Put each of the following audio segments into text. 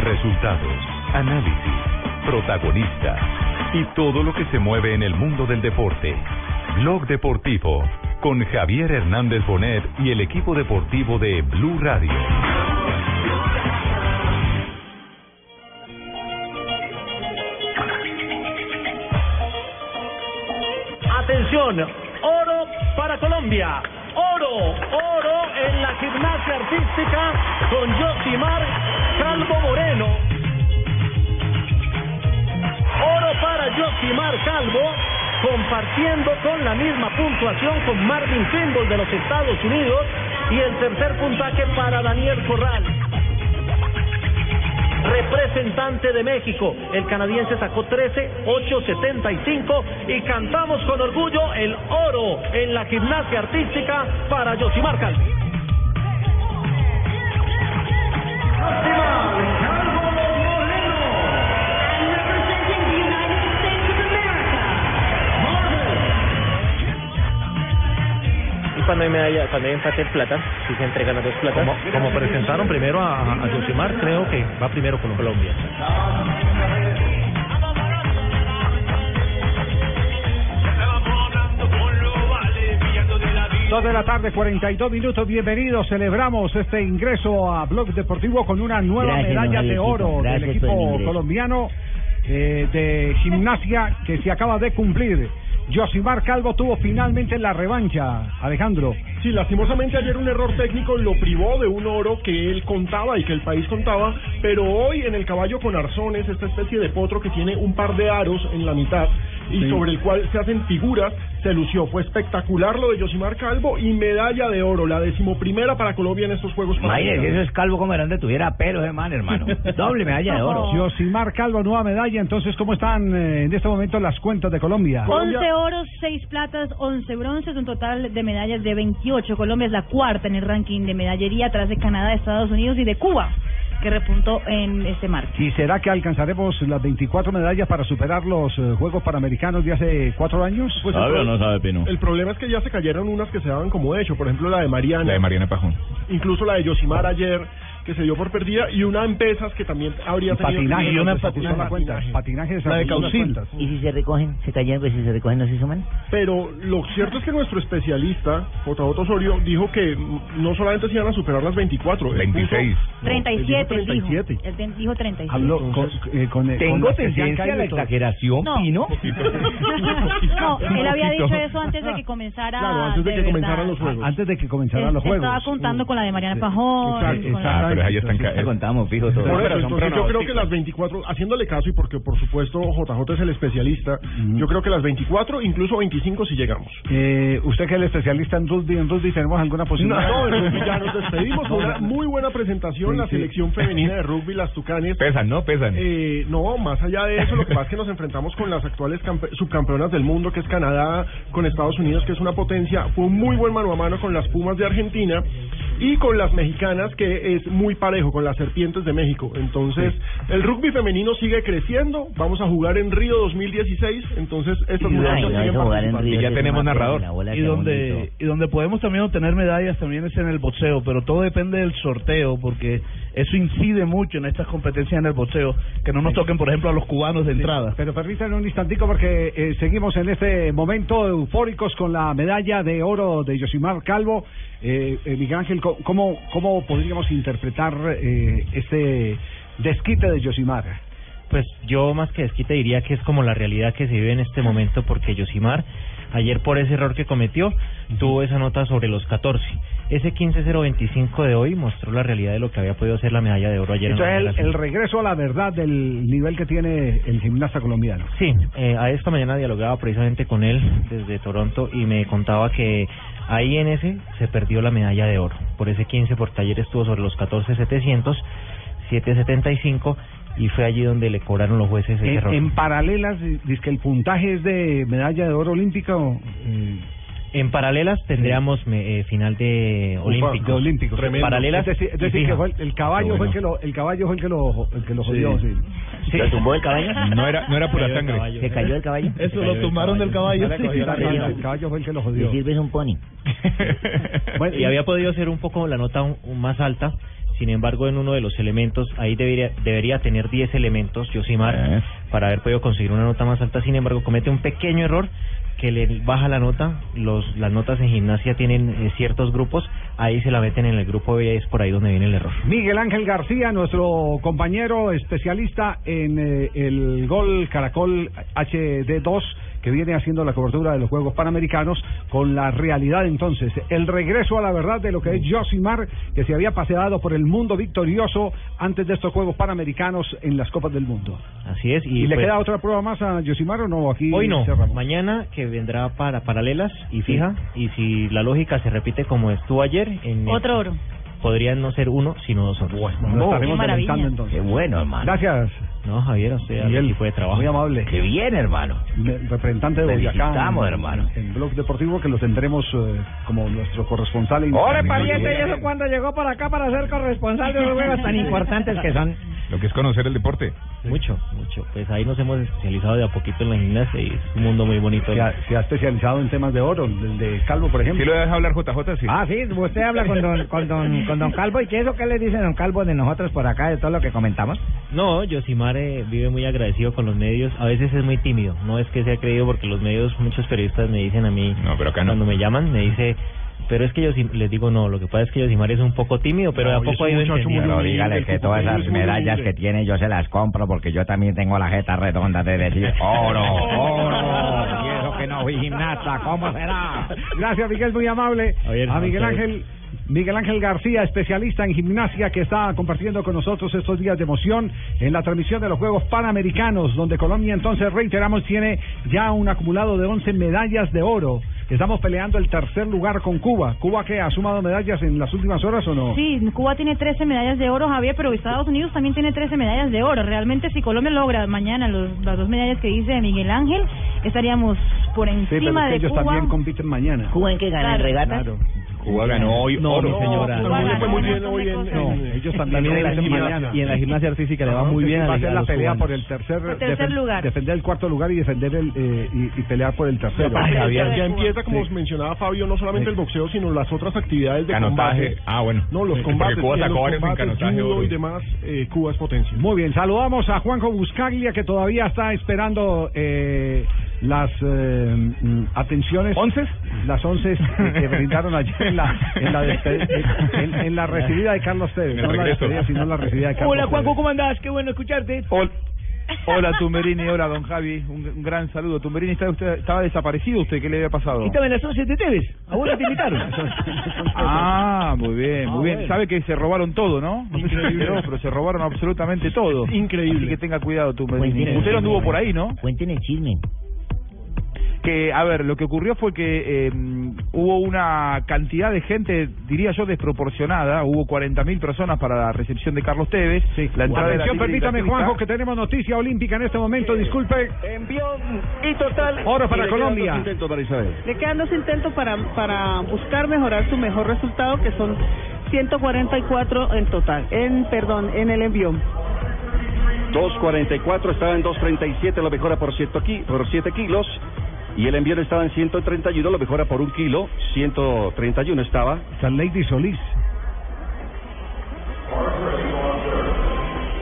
Resultados, análisis, protagonistas y todo lo que se mueve en el mundo del deporte. Blog Deportivo con Javier Hernández Bonet y el equipo deportivo de Blue Radio. Atención, oro para Colombia. Oro, oro en la gimnasia artística con Josimar Calvo Moreno. Oro para Josimar Calvo, compartiendo con la misma puntuación con Marvin Kimball de los Estados Unidos y el tercer puntaje para Daniel Corral representante de México. El canadiense sacó 13, 8.75 y cantamos con orgullo el oro en la gimnasia artística para Josimar Calvo. Hay medalla, cuando hay empate plata, si se entregan las dos platas. Como, como presentaron primero a, a Josimar, creo que va primero con Colombia. Dos de la tarde, 42 minutos. Bienvenidos. Celebramos este ingreso a Blog Deportivo con una nueva Gracias, medalla de oro Gracias del equipo colombiano eh, de gimnasia que se acaba de cumplir. Josimar Calvo tuvo finalmente la revancha, Alejandro. Sí, lastimosamente ayer un error técnico lo privó de un oro que él contaba y que el país contaba, pero hoy en el caballo con arzones, esta especie de potro que tiene un par de aros en la mitad y Sí. sobre el cual se hacen figuras, se lució. Fue espectacular lo de Josimar Calvo y medalla de oro, la decimoprimera para Colombia en estos Juegos Imagínese, eso Panamericanos. es calvo como grande tuviera pelo de man, hermano. Doble medalla de oro. Josimar Calvo, nueva medalla. Entonces, ¿cómo están eh, en este momento las cuentas de Colombia? 11 oros, 6 platas, 11 bronces, un total de medallas de 28. Colombia es la cuarta en el ranking de medallería atrás de Canadá, Estados Unidos y de Cuba, que repuntó en este marco. ¿Y será que alcanzaremos las 24 medallas para superar los eh, Juegos Panamericanos de hace cuatro años? Pues el, pro- el problema es que ya se cayeron unas que se daban como hecho, por ejemplo la de Mariana, La de Mariana Pajón. incluso la de Josimar ayer, que se dio por perdida, y una en pesas que también habría tenido... patinaje, que- una patinaje, la cuenta. Patinaje La de las Causil. cuentas. ¿Y si se recogen? ¿Se cayeron? Pues si se recogen, ¿no se suman? Pero lo cierto es que nuestro especialista, JJ Osorio, dijo que mm, no solamente se iban a superar las 24, él 26. puso- no, él dijo 37, dijo. 37. Él dijo 37. Habló con, eh, con, con Tengo tendencia a la exageración, No. Pino. no, él había dicho eso antes de que comenzara. Claro, antes de que verdad. comenzaran los juegos. Antes de que comenzaran los juegos. Estaba contando con la de Mariana Pajón. Exacto, la- Ah, pero ahí están Ya ca- contamos, fijo, todo. Por eso, entonces yo creo que las 24, haciéndole caso y porque por supuesto JJ es el especialista, yo creo que las 24, incluso 25 si llegamos. Eh, usted que es el especialista en rugby, en rugby tenemos alguna posibilidad. No, en rugby ya nos despedimos. Una muy buena presentación, Sí, la sí. selección femenina de rugby, las Tucanes. Pesan, ¿no? Pesan. Eh, no, más allá de eso, lo que pasa es que nos enfrentamos con las actuales campe- subcampeonas del mundo, que es Canadá, con Estados Unidos, que es una potencia. Fue un muy buen mano a mano con las Pumas de Argentina y con las mexicanas, que es muy parejo, con las Serpientes de México. Entonces, el rugby femenino sigue creciendo. Vamos a jugar en Río 2016. Entonces, estas muchachas no, siguen participando. Y ya tenemos narrador. Y donde, bonito. y donde podemos también obtener medallas también es en el boxeo, pero todo depende del sorteo, porque eso incide mucho en estas competencias en el boxeo, que no nos toquen, por ejemplo, a los cubanos de entrada. Pero permítanme un instantico porque eh, seguimos en este momento eufóricos con la medalla de oro de Yosimar Calvo. Eh, eh, Miguel Ángel, co- ¿cómo, ¿cómo podríamos interpretar eh, este desquite de Yosimar? Pues yo más que desquite diría que es como la realidad que se vive en este momento porque Yosimar ayer por ese error que cometió tuvo esa nota sobre los 14. Ese 15-0-25 de hoy mostró la realidad de lo que había podido ser la medalla de oro ayer. en la Entonces, el, Federación. el regreso a la verdad del nivel que tiene el gimnasta colombiano. Sí, eh, a esta mañana dialogaba precisamente con él desde Toronto y me contaba que ahí en ese se perdió la medalla de oro. Por ese 15, porque ayer estuvo sobre los 14.700, 7.75 y fue allí donde le cobraron los jueces ese En, error. en paralelas, dice que el puntaje es de medalla de oro olímpica o, eh, En paralelas tendríamos eh, final de olímpicos. de olímpicos. Tremendo. Paralelas. Es decir, es y decir, que fue el, el caballo Qué fue el bueno. que lo, el caballo fue el que lo, el que lo jodió. sí. Sí. ¿Lo tumbó el caballo? No era, no era pura sangre. ¿Se cayó el caballo? Eso lo tumbaron del caballo. El caballo, caballo fue el que lo jodió. sirve es un pony. Bueno, y había podido ser un poco la nota un- un más alta Sin embargo, en uno de los elementos, ahí debería, debería tener 10 elementos, Yosimar, Eh. para haber podido conseguir una nota más alta. Sin embargo, comete un pequeño error que le baja la nota. Los, las notas en gimnasia tienen eh, ciertos grupos, ahí se la meten en el grupo B y es por ahí donde viene el error. Miguel Ángel García, nuestro compañero especialista en eh, el gol Caracol HD2, que viene haciendo la cobertura de los Juegos Panamericanos, con la realidad entonces, el regreso a la verdad de lo que es Josimar, que se había paseado por el mundo victorioso antes de estos Juegos Panamericanos en las Copas del Mundo. Así es. ¿Y, Y, le pues, queda otra prueba más a Josimar o no? Aquí Hoy no, cerramos. mañana que vendrá para paralelas y fija, y si la lógica se repite como estuvo ayer, en Otro oro. podrían no ser uno, sino dos oros. Lo estaremos Qué maravilla. adelantando entonces. Qué bueno, hermano. Gracias, No, Javier, usted, Miguel. equipo de trabajo. Muy amable. Qué bien, hermano. Representante de Boyacá en, hermano. en Blog Deportivo que lo tendremos eh, como nuestro corresponsal ¡Ore, en- pariente! en- ¿Y eso cuándo llegó para acá para ser corresponsal de los juegos tan importantes que son? Lo que es conocer el deporte. Mucho, mucho. Pues ahí nos hemos especializado de a poquito en la gimnasia y es un mundo muy bonito. se, ha, se ha especializado en temas de oro, el de Calvo, por ejemplo. ¿Sí lo deja hablar JJ? Sí. Ah, sí, usted habla con don, con don, con don Calvo y qué eso que le dice don Calvo de nosotros por acá, de todo lo que comentamos. No, Yosimar eh, vive muy agradecido con los medios. A veces es muy tímido. No es que sea creído porque los medios, muchos periodistas me dicen a mí, No, pero acá no. cuando me llaman, me dice, pero es que yo les digo no, lo que pasa es que Yosimar es un poco tímido, pero de a poco ha ido entendiendo. Pero dígale que todas esas medallas que tiene yo se las compro porque yo también tengo la jeta redonda de decir oro, oro. Y eso que no fui gimnasta, ¿cómo será? Gracias, Miguel, muy amable. A Miguel. Ángel. Miguel Ángel García, especialista en gimnasia, que está compartiendo con nosotros estos días de emoción en la transmisión de los Juegos Panamericanos, donde Colombia entonces, reiteramos, tiene ya un acumulado de 11 medallas de oro. Estamos peleando el tercer lugar con Cuba. ¿Cuba que ha sumado medallas en las últimas horas o no? Sí, Cuba tiene 13 medallas de oro, Javier, pero Estados Unidos también tiene 13 medallas de oro. Realmente, si Colombia logra mañana los, las dos medallas que dice Miguel Ángel, estaríamos por Sí, pero encima es que de ellos Cuba. también compiten mañana. ¿Cuba en qué gana, en regatas? Claro. Cuba ganó hoy No, oro. señora. Fue ganó muy bien montón hoy de en- cosas. No, ellos también en la gimnasia, y en la gimnasia artística le va muy bien a, va a ser la pelea cubanos. por el tercer, Por tercer defen- lugar. defender el cuarto lugar y defender el eh, y, y pelear por el tercero. Ya, ya empieza, como Sí. mencionaba Fabio, no solamente el boxeo, sino las otras actividades de Canotaje. combate. Ah, bueno. No, los Sí, combates. Porque Cuba y en sacó varios en canotaje judo y demás, eh, Cuba es potencia. Muy bien, saludamos a Juanjo Buscaglia que todavía está esperando eh, las eh, mm, atenciones. ¿Once? Las once que brindaron ayer en la, en la, despe- en, en la recibida de Carlos Tevez. No la despedida, sino la recibida de Carlos Tevez. ¿cómo andás? Qué bueno escucharte. Hola Tumberini, hola don Javi, un, un gran saludo. Tumberini, ¿estaba, usted, estaba desaparecido usted? ¿Qué le había pasado? en las 11 de Tevez, a vos te invitaron. Ah, muy bien, Ah, muy bien. bueno. Sabe que se robaron todo, ¿no? No sé si pero se robaron absolutamente todo. Increíble. Así que tenga cuidado, Tumberini. Usted no anduvo por ahí, ¿no? Cuenten el chisme. Que, a ver, lo que ocurrió fue que eh, hubo una cantidad de gente, diría yo, desproporcionada. Hubo 40.000 personas para la recepción de Carlos Tevez. La entrada Atención, permítame. Juanjo, que tenemos noticia olímpica en este momento. Disculpe. Envión y total. Oro para le quedan Colombia. dos intentos para Isabel. Le quedan dos intentos para, para buscar mejorar su mejor resultado, que son 144 en total, en perdón, en el envión. 2.44, estaba en 2.37, lo mejora por 7 ki- por siete kilos. Y el envión estaba en 131, lo mejora por un kilo. 131 estaba. San Lady Solís.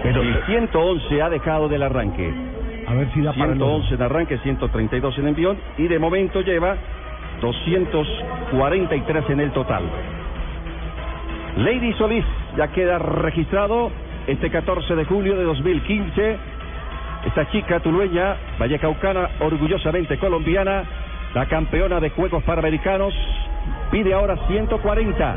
Pero el 111 ha dejado del arranque. A ver si da para el 111 en arranque, 132 en envión. Y de momento lleva 243 en el total. Lady Solís ya queda registrado este 14 de julio de 2015. Esta chica tulueña, vallecaucana, orgullosamente colombiana, la campeona de Juegos Panamericanos, pide ahora 140.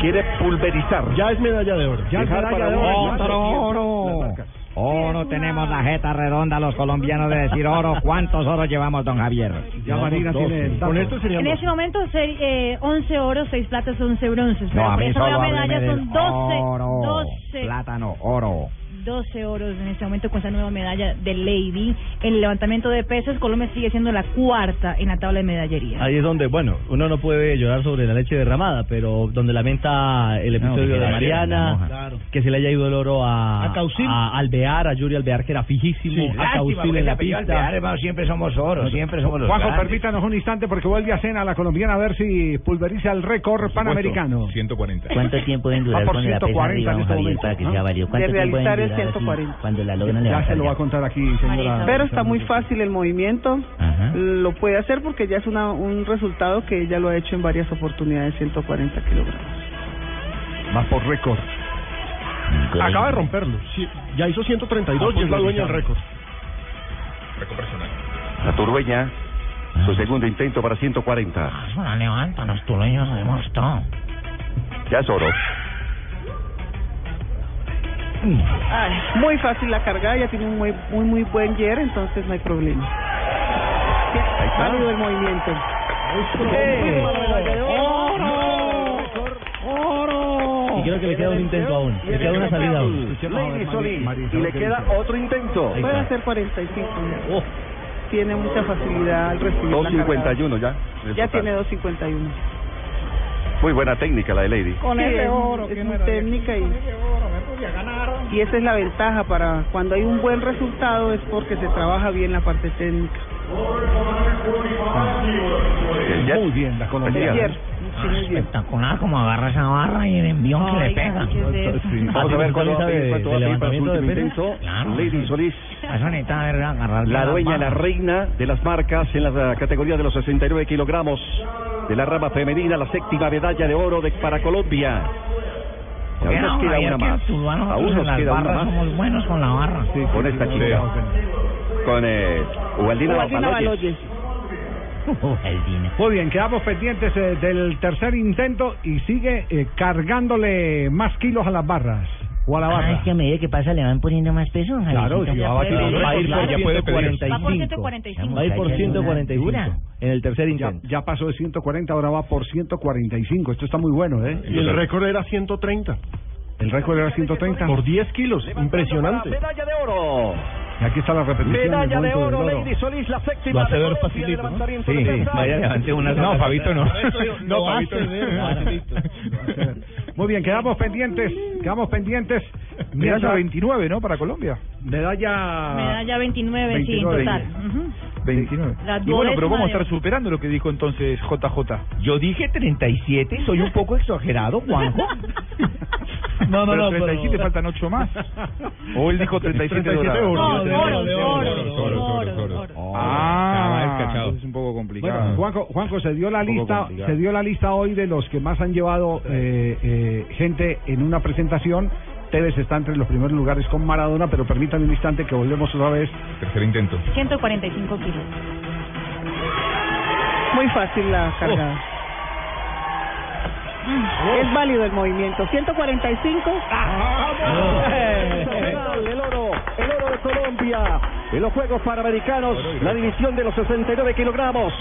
Quiere pulverizar. Ya es medalla de oro. Ya es medalla para de un oro. Oro. Oro, tenemos la jeta redonda los colombianos de decir oro. ¿Cuántos oros llevamos, don Javier? Ya Marina tiene el dato. Con esto serían En ese momento, se- eh, 11 oros, 6 platas, 11 bronces. No, a mí solo medalla son 12. oro. 12. Plátano, oro. 12 oros en este momento con esta nueva medalla de Lady. En el levantamiento de pesas, Colombia sigue siendo la cuarta en la tabla de medallería. Ahí es donde, bueno, uno no puede llorar sobre la leche derramada, pero donde lamenta el episodio de la Mariana. Claro. que se le haya ido el oro a, A Causil. a Alvear, a Yuri Alvear, que era fijísimo, a Causil en la pista. siempre somos oro, siempre somos los Juanjo, grandes. permítanos un instante porque vuelve a cena la colombiana a ver si pulveriza el récord panamericano. 140. ¿Cuánto tiempo deben Va durar con la pesa 140 arriba, este Javier, para que ¿no? sea válido? ¿Cuánto De tiempo deben durar así 140. cuando la logran Ya levantar? se lo va a contar aquí, señora. Pero está muy fácil el movimiento. Ajá. Lo puede hacer porque ya es una, un resultado que ella lo ha hecho en varias oportunidades, 140 kilogramos. Va por récord. Acaba de romperlo. Sí, ya hizo 132 y es la dueña del récord. Récord personal. La turbeña, su segundo intento para 140. Eso la levantan los tuleños, además todo. Ya es oro. Ay, muy fácil la carga, ella tiene un muy muy muy buen yer, entonces no hay problema. Válido el movimiento. Y creo que le queda un intento aún, le queda una salida aún. Y le queda otro intento. Puede hacer 45. Tiene mucha facilidad al recibir la cargada. 2.51 ya. Ya tiene 2.51. Muy buena técnica la de Lady. Con ese oro, es muy técnica y, y esa es la ventaja para cuando hay un buen resultado es porque se trabaja bien la parte técnica. Jet. Muy bien, la colombiana. Sí, muy bien. Espectacular como agarra esa barra y el envión que le Ay, pega. ¿qué es eso? Sí. Vamos a ver cuál ¿Cuál va a sabe pedir, cuánto va a de su levantamiento de. Claro. Lady Solís. Eso necesita ver, agarrar La dueña, la reina de las marcas en la categoría de los 69 kilogramos de la rama femenina, la séptima medalla de oro de, para Colombia. Aún nos queda una más. Aún nos las queda una más somos buenos con la barra. con esta chica. Con eh, Ubaldina Ubaldina Baloyes. Baloyes. El dinero. Muy bien, quedamos pendientes eh, del tercer intento y sigue eh, cargándole más kilos a las barras o a la Ah, barra. es que a medida que pasa le van poniendo más peso. Claro, si va a batir puede el Va a ir por ya puede pedir. Va por 145. 145. Va a ir por Muchacha, es una 145 dura. en el tercer Ya, intento. ya pasó de 140, ahora va por 145. Esto está muy bueno, ¿eh? Y el récord era 130. El récord era 130. Por 10 kilos. Impresionante. Medalla de oro. Y aquí está la repetición. Medalla de oro. Lady Solís, la Lo séptima hace de ver facilito, de Sí, pesas. vaya, levante una No, Fabito no. No, Fabito. Muy bien, quedamos pendientes. Quedamos pendientes. Medalla Mientras- 29, ¿no? Para Colombia. Medalla. Medalla 29, sí, en 29. total. Ujú. 29. La Y bueno, pero vamos a estar superando lo que dijo entonces JJ. Yo dije 37, soy un poco exagerado, Juanjo. No, no, pero no, 37 pero- faltan 8 más. O él dijo 37, 37 dorados. oro. No, de oro, oro, de oro. Ah, es un poco complicado. Bueno, Juanjo, Juanjo se dio la lista, complicado. se dio la lista hoy de los que más han llevado eh, eh, gente en una presentación. Tevez está entre los primeros lugares con Maradona, pero permítanme un instante que volvemos otra vez. Tercer intento. 145 kilos. Muy fácil la cargada. Es válido el movimiento. 145. El oro, el oro de Colombia en los Juegos Panamericanos, la división de los 69 kilogramos.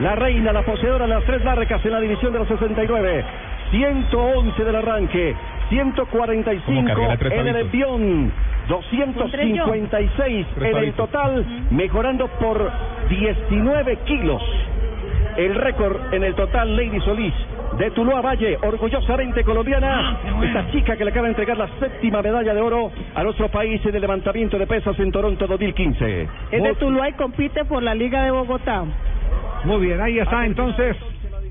La reina, la poseedora de las tres marcas en la división de los 69. 111 del arranque, 145 a tres en el envión, 256 Tres en el total, mejorando por 19 kilos. El récord en el total, Lady Solís, de Tuluá Valle, orgullosamente colombiana. Esta chica que le acaba de entregar la séptima medalla de oro a nuestro país en el levantamiento de pesas en Toronto 2015. Es de Tuluá y compite por la Liga de Bogotá. Muy bien, ahí está entonces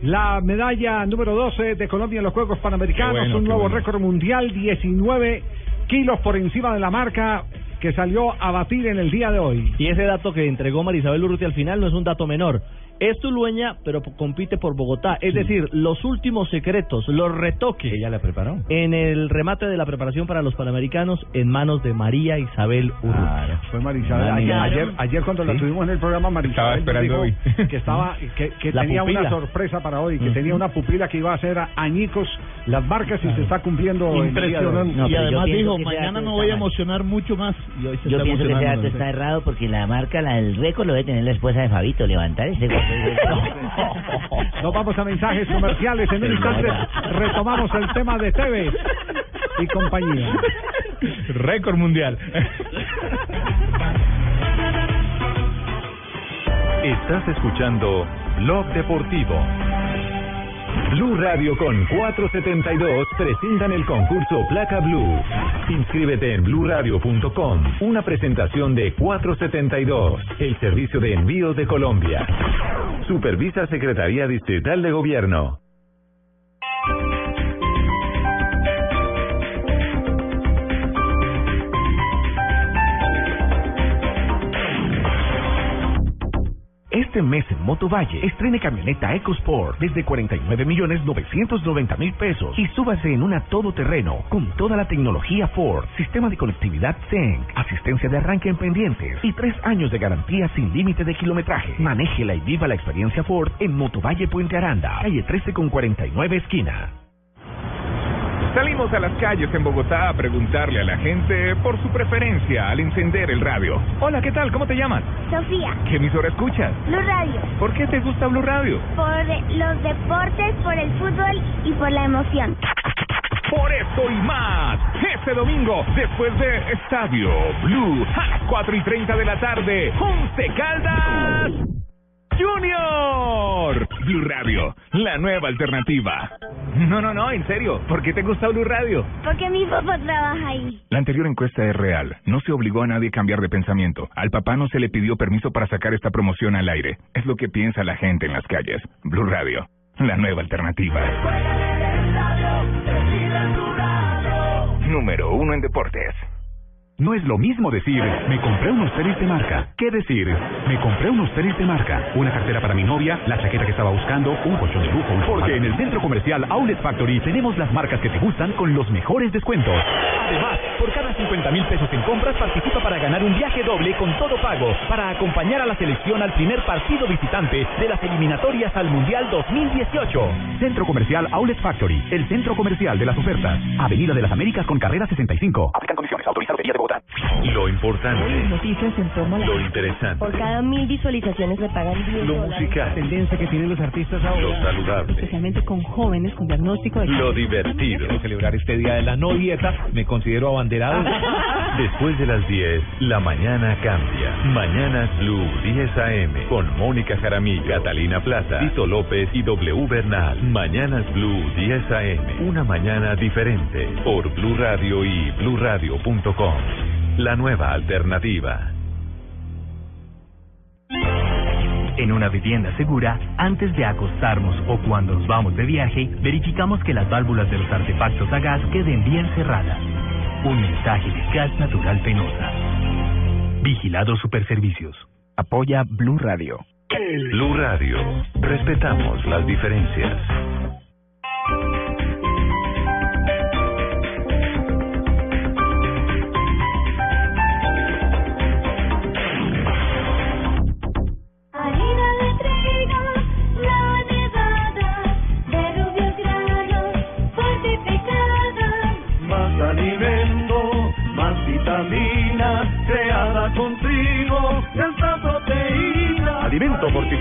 la medalla número 12 de Colombia en los Juegos Panamericanos, bueno, un nuevo bueno. récord mundial, 19 kilos por encima de la marca que salió a batir en el día de hoy. Y ese dato que entregó Marisabel Urruti al final no es un dato menor. Es tulueña, pero compite por Bogotá. Es decir, los últimos secretos, los retoques. Ella la preparó. En el remate de la preparación para los Panamericanos en manos de María Isabel Urruti. Claro. Fue Marisabel. Ah, Ayer, ayer, ayer cuando la tuvimos en el programa, Marisabel Estaba esperando hoy. que estaba, que, tenía pupila. una sorpresa para hoy, que tenía una pupila que iba a hacer a- añicos las marcas y se está cumpliendo el. No, y además pienso dijo, mañana está voy a mal. emocionar mucho más. Y hoy se Yo está pienso que ese dato no está errado porque la marca, la del récord, lo debe tener la esposa de Fabito. Levantar ese Nos vamos a mensajes comerciales. En un instante retomamos el tema de Tevez y compañía. Récord mundial. Estás escuchando Blog Deportivo. Blue Radio con 472 presentan el concurso Placa Blue. Inscríbete en bluradio.com. Una presentación de 472, el servicio de envíos de Colombia. Supervisa Secretaría Distrital de Gobierno. Este mes en Motovalle, estrene camioneta EcoSport desde 49 millones 990 mil pesos y súbase en una todoterreno con toda la tecnología Ford, sistema de conectividad ZENC, asistencia de arranque en pendientes y tres años de garantía sin límite de kilometraje. Manéjela y viva la experiencia Ford en Motovalle Puente Aranda, calle 13 con 49 esquina. Salimos a las calles en Bogotá a preguntarle a la gente por su preferencia al encender el radio. Hola, ¿qué tal? ¿Cómo te llamas? Sofía, ¿Qué emisora escuchas? Blue Radio, ¿Por qué te gusta Blue Radio? por los deportes, por el fútbol y por la emoción. Por esto y más, este domingo, después de Estadio Blue, a las 4 y 30 de la tarde, Once Caldas Junior. Blue Radio, la nueva alternativa. No, no, no, en serio, ¿por qué te gusta Blue Radio? Porque mi papá trabaja ahí. La anterior encuesta es real. No se obligó a nadie a cambiar de pensamiento. Al papá no se le pidió permiso para sacar esta promoción al aire. Es lo que piensa la gente en las calles. Blue Radio, la nueva alternativa. Número uno en deportes. No es lo mismo decir, me compré unos tenis de marca, que decir, me compré unos tenis de marca, una cartera para mi novia, la chaqueta que estaba buscando, un colchón de lujo, Porque en el centro comercial Outlet Factory tenemos las marcas que te gustan con los mejores descuentos. Además, por cada 50 mil pesos en compras participa para ganar un viaje doble con todo pago para acompañar a la selección al primer partido visitante de las eliminatorias al Mundial 2018. Centro Comercial Outlet Factory, el centro comercial de las ofertas. Avenida de las Américas con carrera 65. Aplican condiciones. Autorizado de Bogotá. Lo importante, Noticias en torno a la... lo interesante, Por cada mil visualizaciones le pagan 10 lo dólares. musical, tendencia que tienen los artistas lo saludable, Especialmente con jóvenes con diagnóstico de lo divertido. Quiero celebrar este día de la no dieta, me considero abanderado. Después de las 10, la mañana cambia. Mañanas Blue 10 AM con Mónica Jaramillo, Catalina Plaza, Tito López y W Bernal. Mañanas Blue 10 AM. Una mañana diferente por Blue Radio y bluradio.com. La nueva alternativa. En una vivienda segura, antes de acostarnos o cuando nos vamos de viaje, verificamos que las válvulas de los artefactos a gas queden bien cerradas. Un mensaje de Gas Natural Penosa. Vigilado Superservicios. Apoya Blue Radio. Blue Radio. Respetamos las diferencias.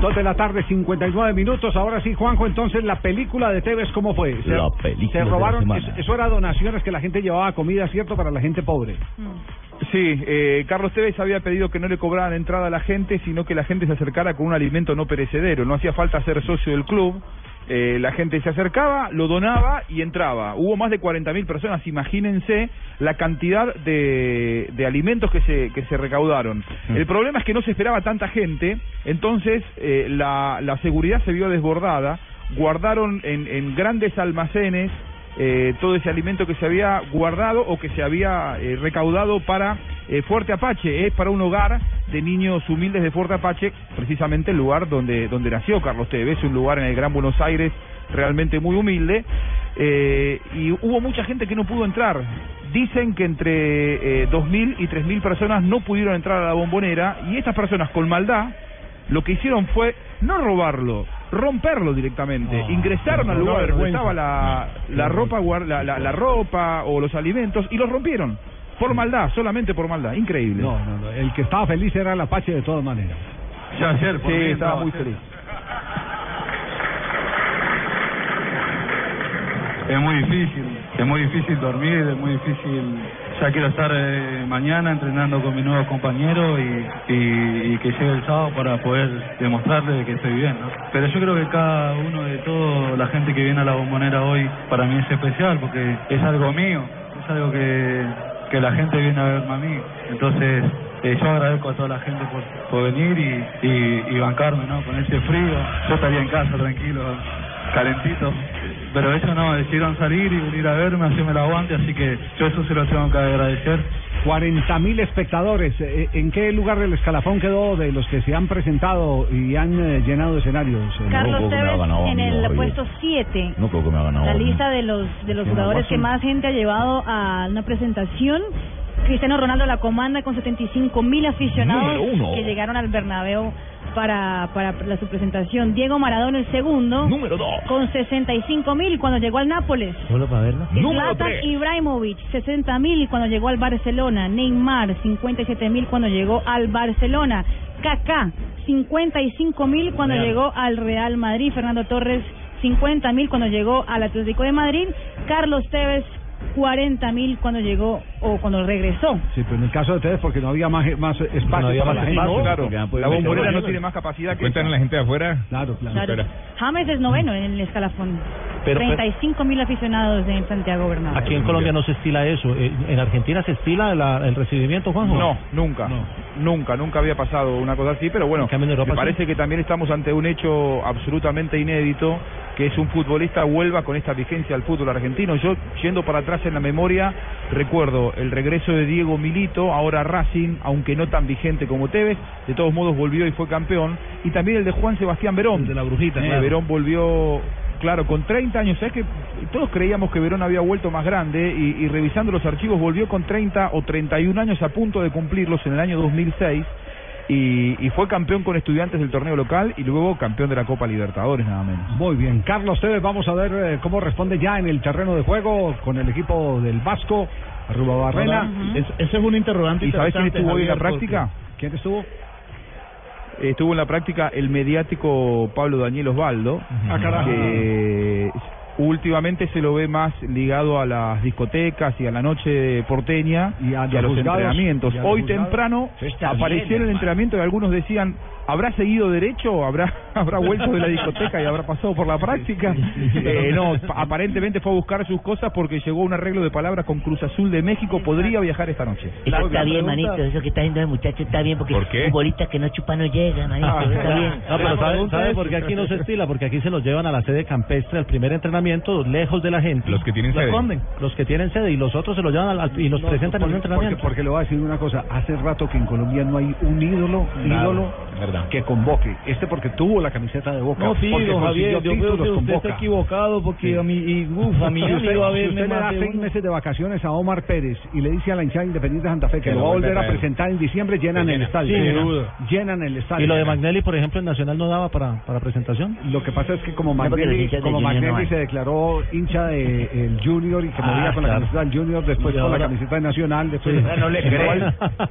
Dos de la tarde, 59 minutos. Ahora sí, Juanjo, entonces la película de Tevez, ¿cómo fue? Se- La película Se de la robaron, eso era donaciones que la gente llevaba comida, ¿cierto? Para la gente pobre. Sí, eh, Carlos Tevez había pedido que no le cobraran entrada a la gente, sino que la gente se acercara con un alimento no perecedero. No hacía falta ser socio del club. Eh, la gente se acercaba, lo donaba y entraba. Hubo más de 40.000 personas. Imagínense la cantidad de, de alimentos que se, que se recaudaron. El problema es que no se esperaba tanta gente, entonces eh, la, la seguridad se vio desbordada. Guardaron en, en grandes almacenes eh, todo ese alimento que se había guardado o que se había eh, recaudado para eh, Fuerte Apache, es para un hogar de niños humildes de Fuerte Apache, precisamente el lugar donde, donde nació Carlos Tevez, un lugar en el Gran Buenos Aires realmente muy humilde, eh, y hubo mucha gente que no pudo entrar. Dicen que entre eh, 2.000 y 3.000 personas no pudieron entrar a la bombonera, y estas personas con maldad lo que hicieron fue no robarlo, romperlo directamente. Ingresaron al lugar donde estaba la, la ropa guar- la, la- la ropa o los alimentos y los rompieron. Por maldad, solamente por maldad. Increíble. No, no, no. El que estaba feliz era el Apache de todas maneras. Ya ayer, sí, estaba muy feliz. Es muy difícil, es muy difícil dormir, es muy difícil. Ya quiero estar eh, mañana entrenando con mis nuevos compañeros y, y- que llegue el sábado para poder demostrarle que estoy bien. ¿no? Pero yo creo que cada uno de toda la gente que viene a la bombonera hoy para mí es especial porque es algo mío, es algo que, que la gente viene a verme a mí. Entonces eh, yo agradezco a toda la gente por, por venir y, y, y bancarme ¿no? con ese frío. Yo estaría en casa tranquilo, calentito. Pero ellos no, decidieron salir y venir a verme, hacerme el aguante, así que yo eso se lo tengo que agradecer. 40.000 espectadores. Eh, ¿En qué lugar del escalafón quedó de los que se han presentado y han eh, llenado escenarios? eh? Carlos Tevez en el puesto 7. No creo que me ha ganado. La lista de los de los jugadores que más gente ha llevado a una presentación. Cristiano Ronaldo la comanda con 75 mil aficionados que llegaron al Bernabéu para, para la, su presentación. Diego Maradona el segundo. Número dos. Con 65 mil cuando llegó al Nápoles. Solo para verlo. Zlatan Ibrahimovic, 60 mil cuando llegó al Barcelona. Neymar, 57 mil cuando llegó al Barcelona. Kaká, 55 mil cuando Real. llegó al Real Madrid. Fernando Torres, 50 mil cuando llegó al Atlético de Madrid. Carlos Tevez, 40 mil cuando llegó o cuando regresó. Sí, pero en el caso de ustedes porque no había más, más espacio. había para más espacio, claro. La bombonera no tiene más capacidad que Cuentan a la gente de afuera. Claro, claro. Claro. James es noveno en el escalafón. Pero- 35 mil aficionados en Santiago Bernabéu. Aquí en Colombia no se estila eso. Eh, ¿En Argentina se estila la- el recibimiento, Juanjo? No, nunca. Nunca, nunca había pasado una cosa así, pero bueno, me Europa parece que también estamos ante un hecho absolutamente inédito, que es un futbolista vuelva con esta vigencia al fútbol argentino. Yo, yendo para atrás en la memoria, recuerdo el regreso de Diego Milito, ahora Racing, aunque no tan vigente como Tevez, de todos modos volvió y fue campeón, y también el de Juan Sebastián Verón. de la brujita, Eh, claro. Verón volvió, claro, con 30 años. ¿Sabes que Todos creíamos que Verón había vuelto más grande y, y revisando los archivos volvió con 30 o 31 años a punto de cumplirlos en el año 2006 y, y fue campeón con estudiantes del torneo local y luego campeón de la Copa Libertadores, nada menos. Muy bien, Carlos Tevez, vamos a ver eh, cómo responde ya en el terreno de juego con el equipo del Vasco, Barrena. Ahora, es- ese es un interrogante ¿Y sabes quién estuvo hoy en la práctica? ¿Quién estuvo? Estuvo en la práctica el mediático Pablo Daniel Osvaldo, Ah, carajo. que últimamente se lo ve más ligado a las discotecas y a la noche porteña y a, los los juzgados, entrenamientos. y a los Hoy juzgados. temprano apareció bien, en el hermano. entrenamiento y algunos decían, ¿habrá seguido derecho o habrá, habrá vuelto de la discoteca y habrá pasado por la práctica? Eh, no, pa- aparentemente fue a buscar sus cosas porque llegó un arreglo de palabras con Cruz Azul de México, podría viajar esta noche. Eso está bien, manito. Eso que está haciendo el muchacho está bien porque ¿Por qué? futbolista que no chupa no llega, manito. Ah, está bien. No, pero ¿sabe, por qué aquí no se estila? Porque aquí se los llevan a la sede campestre al primer entrenamiento, lejos de la gente. Los que tienen Los sede. esconden. Los que tienen sede y los otros se los llevan al- al- y los presentan en Porque, entrenamiento. porque le voy a decir una cosa, hace rato que en Colombia no hay un ídolo, Claro, ídolo que convoque. Este porque tuvo la camiseta de Boca. No, sí, don Javier, yo creo títulos que usted está equivocado porque a mí, y, uf, a mí Si usted, me iba a si verme usted le más da de seis uno. meses de vacaciones a Omar Pérez y le dice a la hinchada independiente de Santa Fe que, Que lo lo va a volver a presentar en diciembre, llenan Se el llena. estadio. Sin Llenan- duda. Llenan el estadio. Y lo de Magnelli, por ejemplo, en Nacional no daba para, para presentación. Lo que pasa es que como Magnelli, de como no Magnelli se declaró hincha de el Junior y que Ah, movía con la camiseta del Junior, después con la camiseta de Nacional, después Sí. No le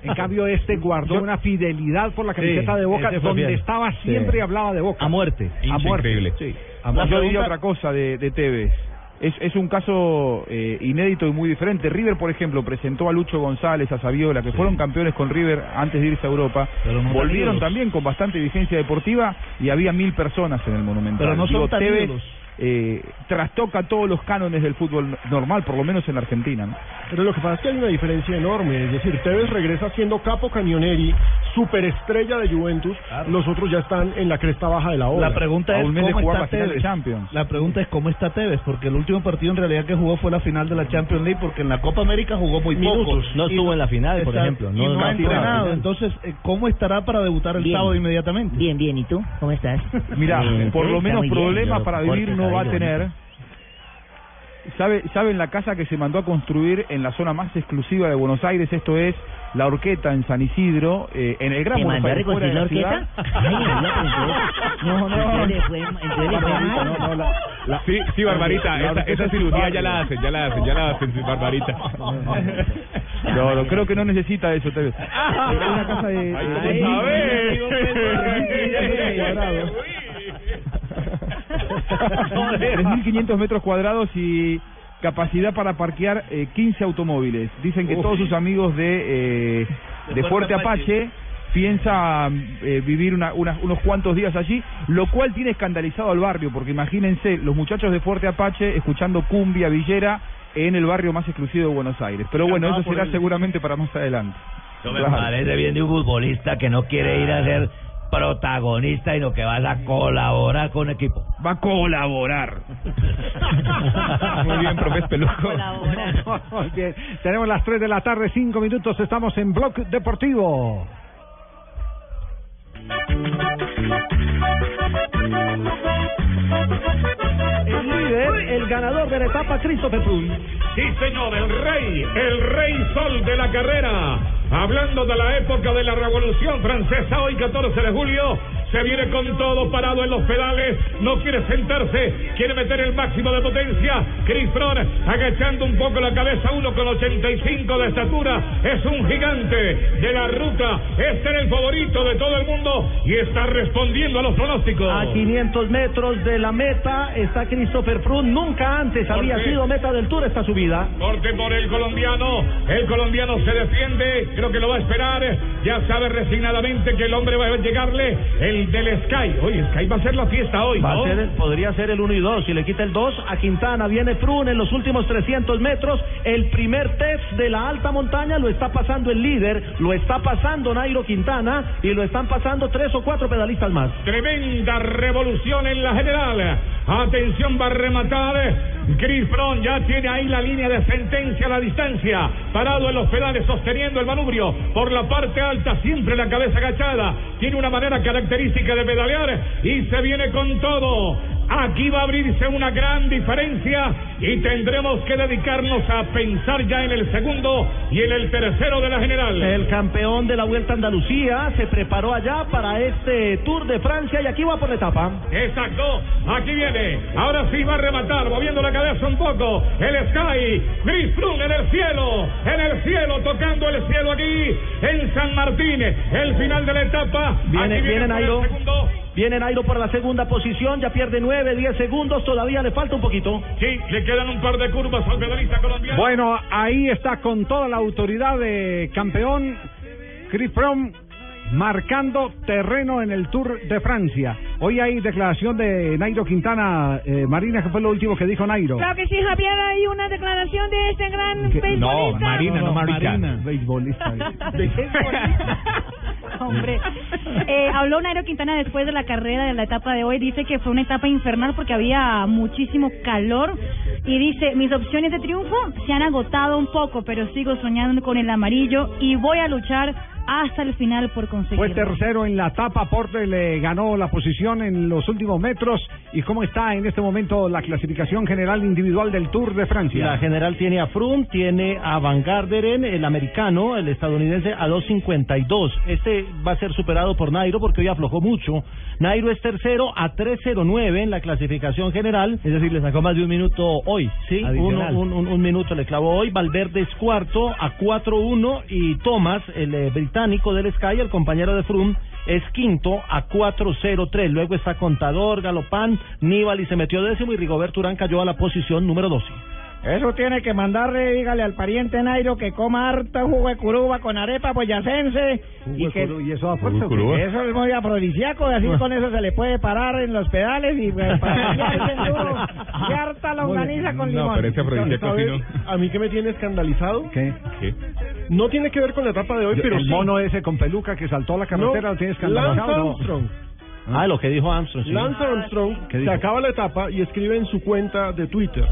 en, cambio este guardó una fidelidad por la camiseta Sí, de Boca, fue donde estaba siempre hablaba de Boca. A muerte. A muerte. Sí. A Yo diría otra cosa de, de Tevez. Es, es un caso eh, inédito y muy diferente. River, por ejemplo, presentó a Lucho González, a Saviola, que fueron campeones con River antes de irse a Europa. Pero no Volvieron también con bastante vigencia deportiva y había mil personas en el Monumental. Pero no son Digo, tan Tevez. Eh, trastoca todos los cánones del fútbol normal, por lo menos en la Argentina. ¿no? Pero lo que pasa es que hay una diferencia enorme. Es decir, Tevez regresa siendo capo Canioneri, superestrella de Juventus. Los otros ya están en la cresta baja de la ola. La pregunta es cómo está Tevez. Champions. La pregunta es cómo está Tevez, porque el último partido en realidad que jugó fue la final de la Champions League, porque en la Copa América jugó muy Minutos. poco. No Y estuvo en la final, por ejemplo. Y No- no, no ha entrenado. Entonces, eh, ¿cómo estará para debutar el Bien. sábado inmediatamente? Bien, bien. ¿Y tú? ¿Cómo estás? Mira, Eh, por lo menos problemas para vivir no va a tener. ¿Sabe, ¿Saben la casa que se mandó a construir en la zona más exclusiva de Buenos Aires? Esto es la Orqueta en San Isidro, eh, en el Gran ¿Se Buenos Aires, fuera de la reconstruir la ciudad. No, no. fue mal. Sí, sí, Barbarita, esa, cirugía ya la hacen, ya la hacen, ya la hacen, sí, Barbarita. No, no, creo que no necesita eso. Tevez. Es una casa de... Ay, 3.500 metros cuadrados y capacidad para parquear eh, 15 automóviles. Dicen que Uf. todos sus amigos de, eh, de Fuerte Apache piensan eh, vivir una- una- unos cuantos días allí, lo cual tiene escandalizado al barrio, porque imagínense los muchachos de Fuerte Apache escuchando cumbia villera en el barrio más exclusivo de Buenos Aires. Pero bueno, eso será seguramente para más adelante. Eso me Claro. parece bien de un futbolista que no quiere ir a ser protagonista, sino que va a colaborar con un equipo. Va a colaborar. Muy bien, profes Peluco. Muy bien. Tenemos las 3 de la tarde, 5 minutos. Estamos en Blog Deportivo. El líder, el ganador de la etapa, Christopher Froome. Sí, señor, el rey, el rey sol de la carrera. Hablando de la época de la Revolución Francesa, hoy 14 de julio, se viene con todo parado en los pedales, no quiere sentarse, quiere meter el máximo de potencia. Chris Froome agachando un poco la cabeza, uno con 85 de estatura, es un gigante de la ruta. Este era el favorito de todo el mundo y está respondiendo a los pronósticos. A 500 metros de la meta está Christopher Froome. Nunca antes había sido meta del Tour esta subida. Corte por el colombiano. El colombiano se defiende. Creo que lo va a esperar. Ya sabe resignadamente que el hombre va a llegarle. El del Sky. Oye, Sky va a ser la fiesta hoy, Va ¿no? a ser podría ser el 1 y 2. Si le quita el 2 a Quintana, viene Froome en los últimos 300 metros. El primer test de la alta montaña lo está pasando el líder, lo está pasando Nairo Quintana y lo están pasando tres o cuatro pedalistas más. Tremenda revolución en la general. Atención, va a rematar. Chris Froome ya tiene ahí la línea de sentencia a la distancia. Parado en los pedales, sosteniendo el manubrio. Por la parte alta, siempre la cabeza agachada. Tiene una manera característica de pedalear y se viene con todo. Aquí va a abrirse una gran diferencia y tendremos que dedicarnos a pensar ya en el segundo y en el tercero de la general. El campeón de la Vuelta a Andalucía se preparó allá para este Tour de Francia y aquí va por la etapa. Exacto, aquí viene. Ahora sí va a rematar, moviendo la cabeza un poco. El Sky, Chris Froome en el cielo, en el cielo, tocando el cielo aquí en San Martín. El final de la etapa. Viene, Aquí viene el Nairo. segundo. Viene Nairo por la segunda posición, ya pierde 9, 10 segundos, todavía le falta un poquito. Sí, le quedan un par de curvas al pedalista colombiano. Bueno, ahí está con toda la autoridad de campeón Chris Froome marcando terreno en el Tour de Francia. Hoy hay declaración de Nairo Quintana, eh, Marina, que fue lo último que dijo Nairo. Claro que sí, Javier, hay una declaración de este gran beisbolista. Beisbolista. Hombre, eh, habló Nairo Quintana después de la carrera de la etapa de hoy. Dice que fue una etapa infernal porque había muchísimo calor. Y dice: Mis opciones de triunfo se han agotado un poco, pero sigo soñando con el amarillo y voy a luchar hasta el final por Fue conseguirlo. tercero en la etapa, Porte le ganó la posición en los últimos metros. ¿Y cómo está en este momento la clasificación general individual del Tour de Francia? La general tiene a Froome, tiene a Van Garderen, el americano, el estadounidense, a 2.52. Este va a ser superado por Nairo porque hoy aflojó mucho. Nairo es tercero a 3.09 en la clasificación general. Es decir, le sacó más de un minuto hoy. Sí, adicional. un, un- un- un minuto le clavó hoy. Valverde es cuarto a 4-1 y Thomas, el eh, británico del Sky, el compañero de Froome, es quinto a 4-0-3. Luego está Contador, Galopán, Nibali se metió décimo y Rigoberto Urán cayó a la posición número 12. Eso tiene que mandarle, dígale al pariente Nairo que coma harta jugo de curuba con arepa boyacense. Jugo Y, que, curu- ¿y eso da fuerza, qué? Eso es muy afrodisíaco, y así con eso se le puede parar en los pedales y pues, para duro. Y harta longaniza con limón. ¿Sabes A mí que me tiene escandalizado. ¿Qué? No tiene que ver con la etapa de hoy, pero el sí. mono ese con peluca que saltó a la carretera No, lo tienes Lance escandalizado. ¿no? Armstrong. Ah, lo que dijo Armstrong. sí. Lance Armstrong ¿Qué se dijo? acaba la etapa y escribe en su cuenta de Twitter.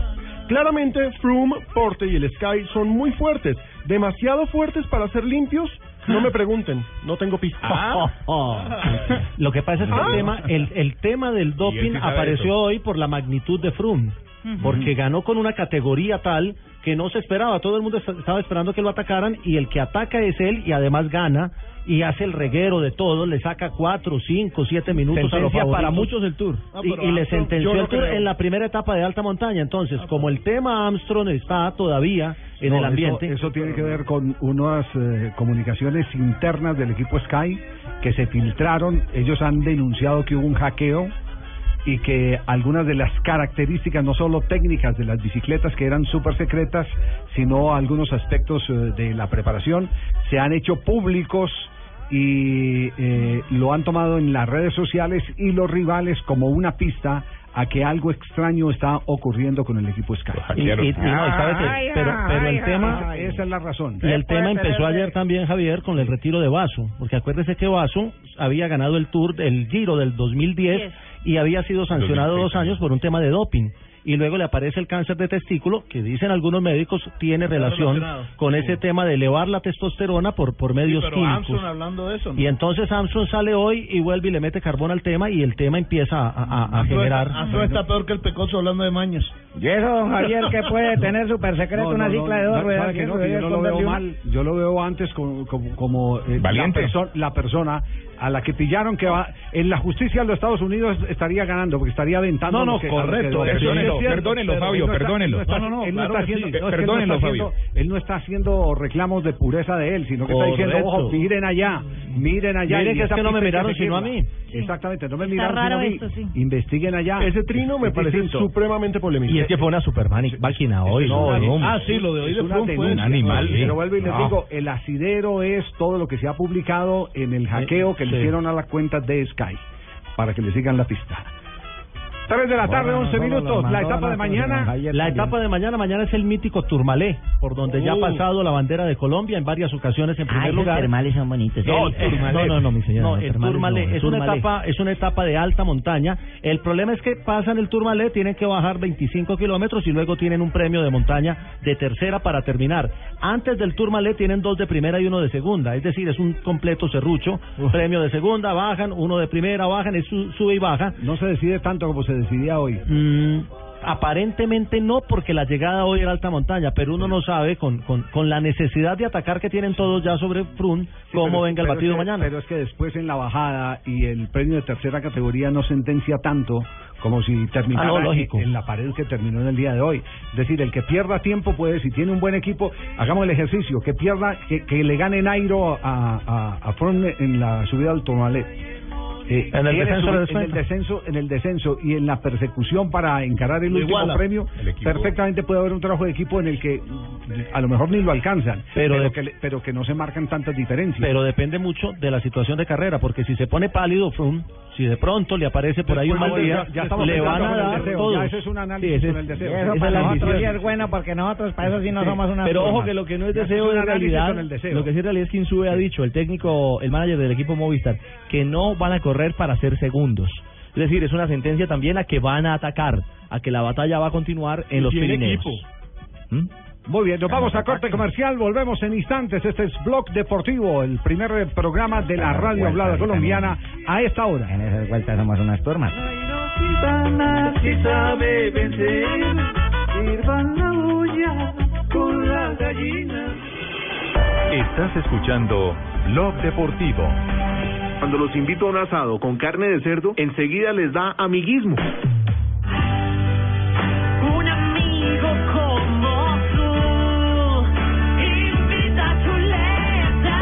Claramente, Froome, Porte y el Sky son muy fuertes, demasiado fuertes para ser limpios. No me pregunten, no tengo pista. Lo que pasa es que Ah. el tema, el, el tema del doping apareció eso. hoy por la magnitud de Froome. Porque ganó con una categoría tal que no se esperaba. Todo el mundo est- estaba esperando que lo atacaran y el que ataca es él y además gana y hace el reguero de todo, le saca cuatro, cinco, siete minutos a los Sentencia para favoritos. muchos el Tour. y, y le sentenció el Tour en la primera etapa de alta montaña. Entonces, como el tema Armstrong está todavía en No, el eso- ambiente, Eso, tiene que ver con unas eh, comunicaciones internas del equipo Sky que se filtraron. Ellos han denunciado que hubo un hackeo y que algunas de las características, no solo técnicas de las bicicletas que eran súper secretas, sino algunos aspectos eh, de la preparación, se han hecho públicos y eh, lo han tomado en las redes sociales y los rivales como una pista a que algo extraño está ocurriendo con el equipo Sky. Y- y- y no, y sabe que- pero, pero el tema esa es la razón. Y el tema empezó ayer también, Javier, con el retiro de Vaso, porque acuérdese que Vaso había ganado el Tour, el Giro del 2010 y había sido sancionado dos años por un tema de doping. Y luego le aparece el cáncer de testículo, que dicen algunos médicos tiene relación con ese tema de elevar la testosterona por, por medios pero químicos. Armstrong hablando de eso, ¿no? Y entonces Armstrong sale hoy y vuelve y le mete carbón al tema y el tema empieza a, a- a generar... Armstrong está peor que el pecoso hablando de mañas. ¿Y eso, don Javier, que puede tener súper secreto No, una no, no, cicla de dos ruedas? que que no, eso que yo lo veo mal. Yo lo veo antes como, como, como, eh, la, perso- la persona a la que pillaron que va en la justicia de los Estados Unidos estaría ganando porque estaría aventando No, no, que- correcto. Perdónenlo, perdónenlo, Fabio, está- perdónenlo. él no está- No, no, no, él no claro está que haciendo- que él no está Perdónenlo, haciendo- él no está haciendo reclamos de pureza de él sino que está diciendo Correcto. ojo miren allá miren allá Miren y que es que no me miraron sino a mí. exactamente no me Está miraron sino raro a mí esto, sí. investiguen allá Ese trino me Es parece distinto. supremamente polémico. Y es que fue una Superman máquina hoy. No, ¿no? Ah, sí, lo de hoy es de fue denuncia. un animal. Pero vuelvo y les digo, el asidero es todo lo que se ha publicado en el hackeo que le sí. hicieron a la cuenta de Sky, para que le sigan la pista. 3 de la tarde, Bueno, 11 solo minutos, los la etapa de mañana. La etapa de mañana, mañana es el mítico Turmalé, por donde ya ha Uh. pasado la bandera de Colombia en varias ocasiones en primer lugar. son bonitos. No, no, no, no, mi señora, No, el Turmalé es una Turmalé. etapa, es una etapa de alta montaña. El problema es que pasan el Turmalé, tienen que bajar 25 kilómetros y luego tienen un premio de montaña de tercera para terminar. Antes del Turmalé tienen dos de primera y uno de segunda, es decir, es un completo serrucho. Premio de segunda, bajan, uno de primera, bajan, es su- sube y baja. No se decide tanto como se decidía hoy. Mm, aparentemente no, porque la llegada hoy era alta montaña, pero uno no sabe con, con, con la necesidad de atacar que tienen todos ya sobre Frun, Sí, cómo pero- venga el batido es que- mañana. Pero es que después en la bajada y el premio de tercera categoría no sentencia tanto como si terminara Ah, no, en- la pared que terminó en el día de hoy. Es decir, el que pierda tiempo puede, si tiene un buen equipo, hagamos el ejercicio, que pierda, que, que le gane Nairo a, a, a Froome en la subida al Tourmalet. En el descenso su- en el descenso, en el descenso y en la persecución para encarar el último iguala. premio, El perfectamente puede haber un trabajo de equipo en el que a lo mejor ni lo alcanzan, Pero pero, de- que, le- pero que no se marcan tantas diferencias. Pero depende mucho de la situación de carrera, porque si se pone pálido Froome, si de pronto le aparece por ahí un mal día, ya- ya estamos le van a dar deseo, todo. ya eso es un análisis Sí, ese el deseo. Eso para nosotros sí es bueno porque nosotros para eso sí no Sí. somos una Pero ojo que lo que no es deseo es realidad. con el deseo. Lo que sí es realidad es que Insube ha dicho, el técnico, el manager del equipo Movistar, que no van a correr para ser segundos. Es decir, es una sentencia también a que van a atacar, a que la batalla va a continuar en los Pirineos. ¿Mm? Muy bien, nos vamos a corte comercial, volvemos en instantes. Este es Blog Deportivo, el primer programa de la radio hablada colombiana a esta hora. En esas vueltas somos unas turmas. si sabe vencer, sirvan la olla con la gallina. Estás escuchando Blog Deportivo. Cuando los invito a un asado con carne de cerdo, enseguida les da amiguismo. Un amigo como tú, invita chuleta.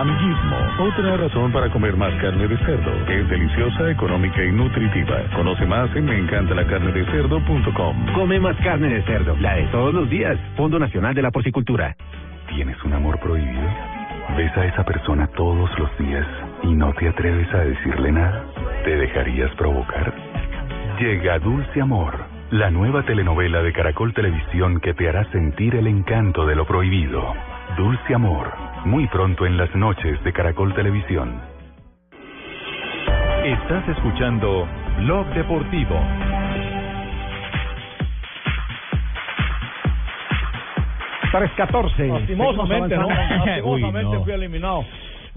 Amiguismo, otra razón para comer más carne de cerdo. Es deliciosa, económica y nutritiva. Conoce más en meencantalacarnedecerdo.com. Come más carne de cerdo, la de todos los días. Fondo Nacional de la Porcicultura. ¿Tienes un amor prohibido? ¿Ves a esa persona todos los días y no te atreves a decirle nada? ¿Te dejarías provocar? Llega Dulce Amor, la nueva telenovela de Caracol Televisión que te hará sentir el encanto de lo prohibido. Dulce Amor, muy pronto en las noches de Caracol Televisión. Estás escuchando Blog Deportivo. Tres catorce. Lastimosamente, ¿no? Lastimosamente Uy, no. fui eliminado.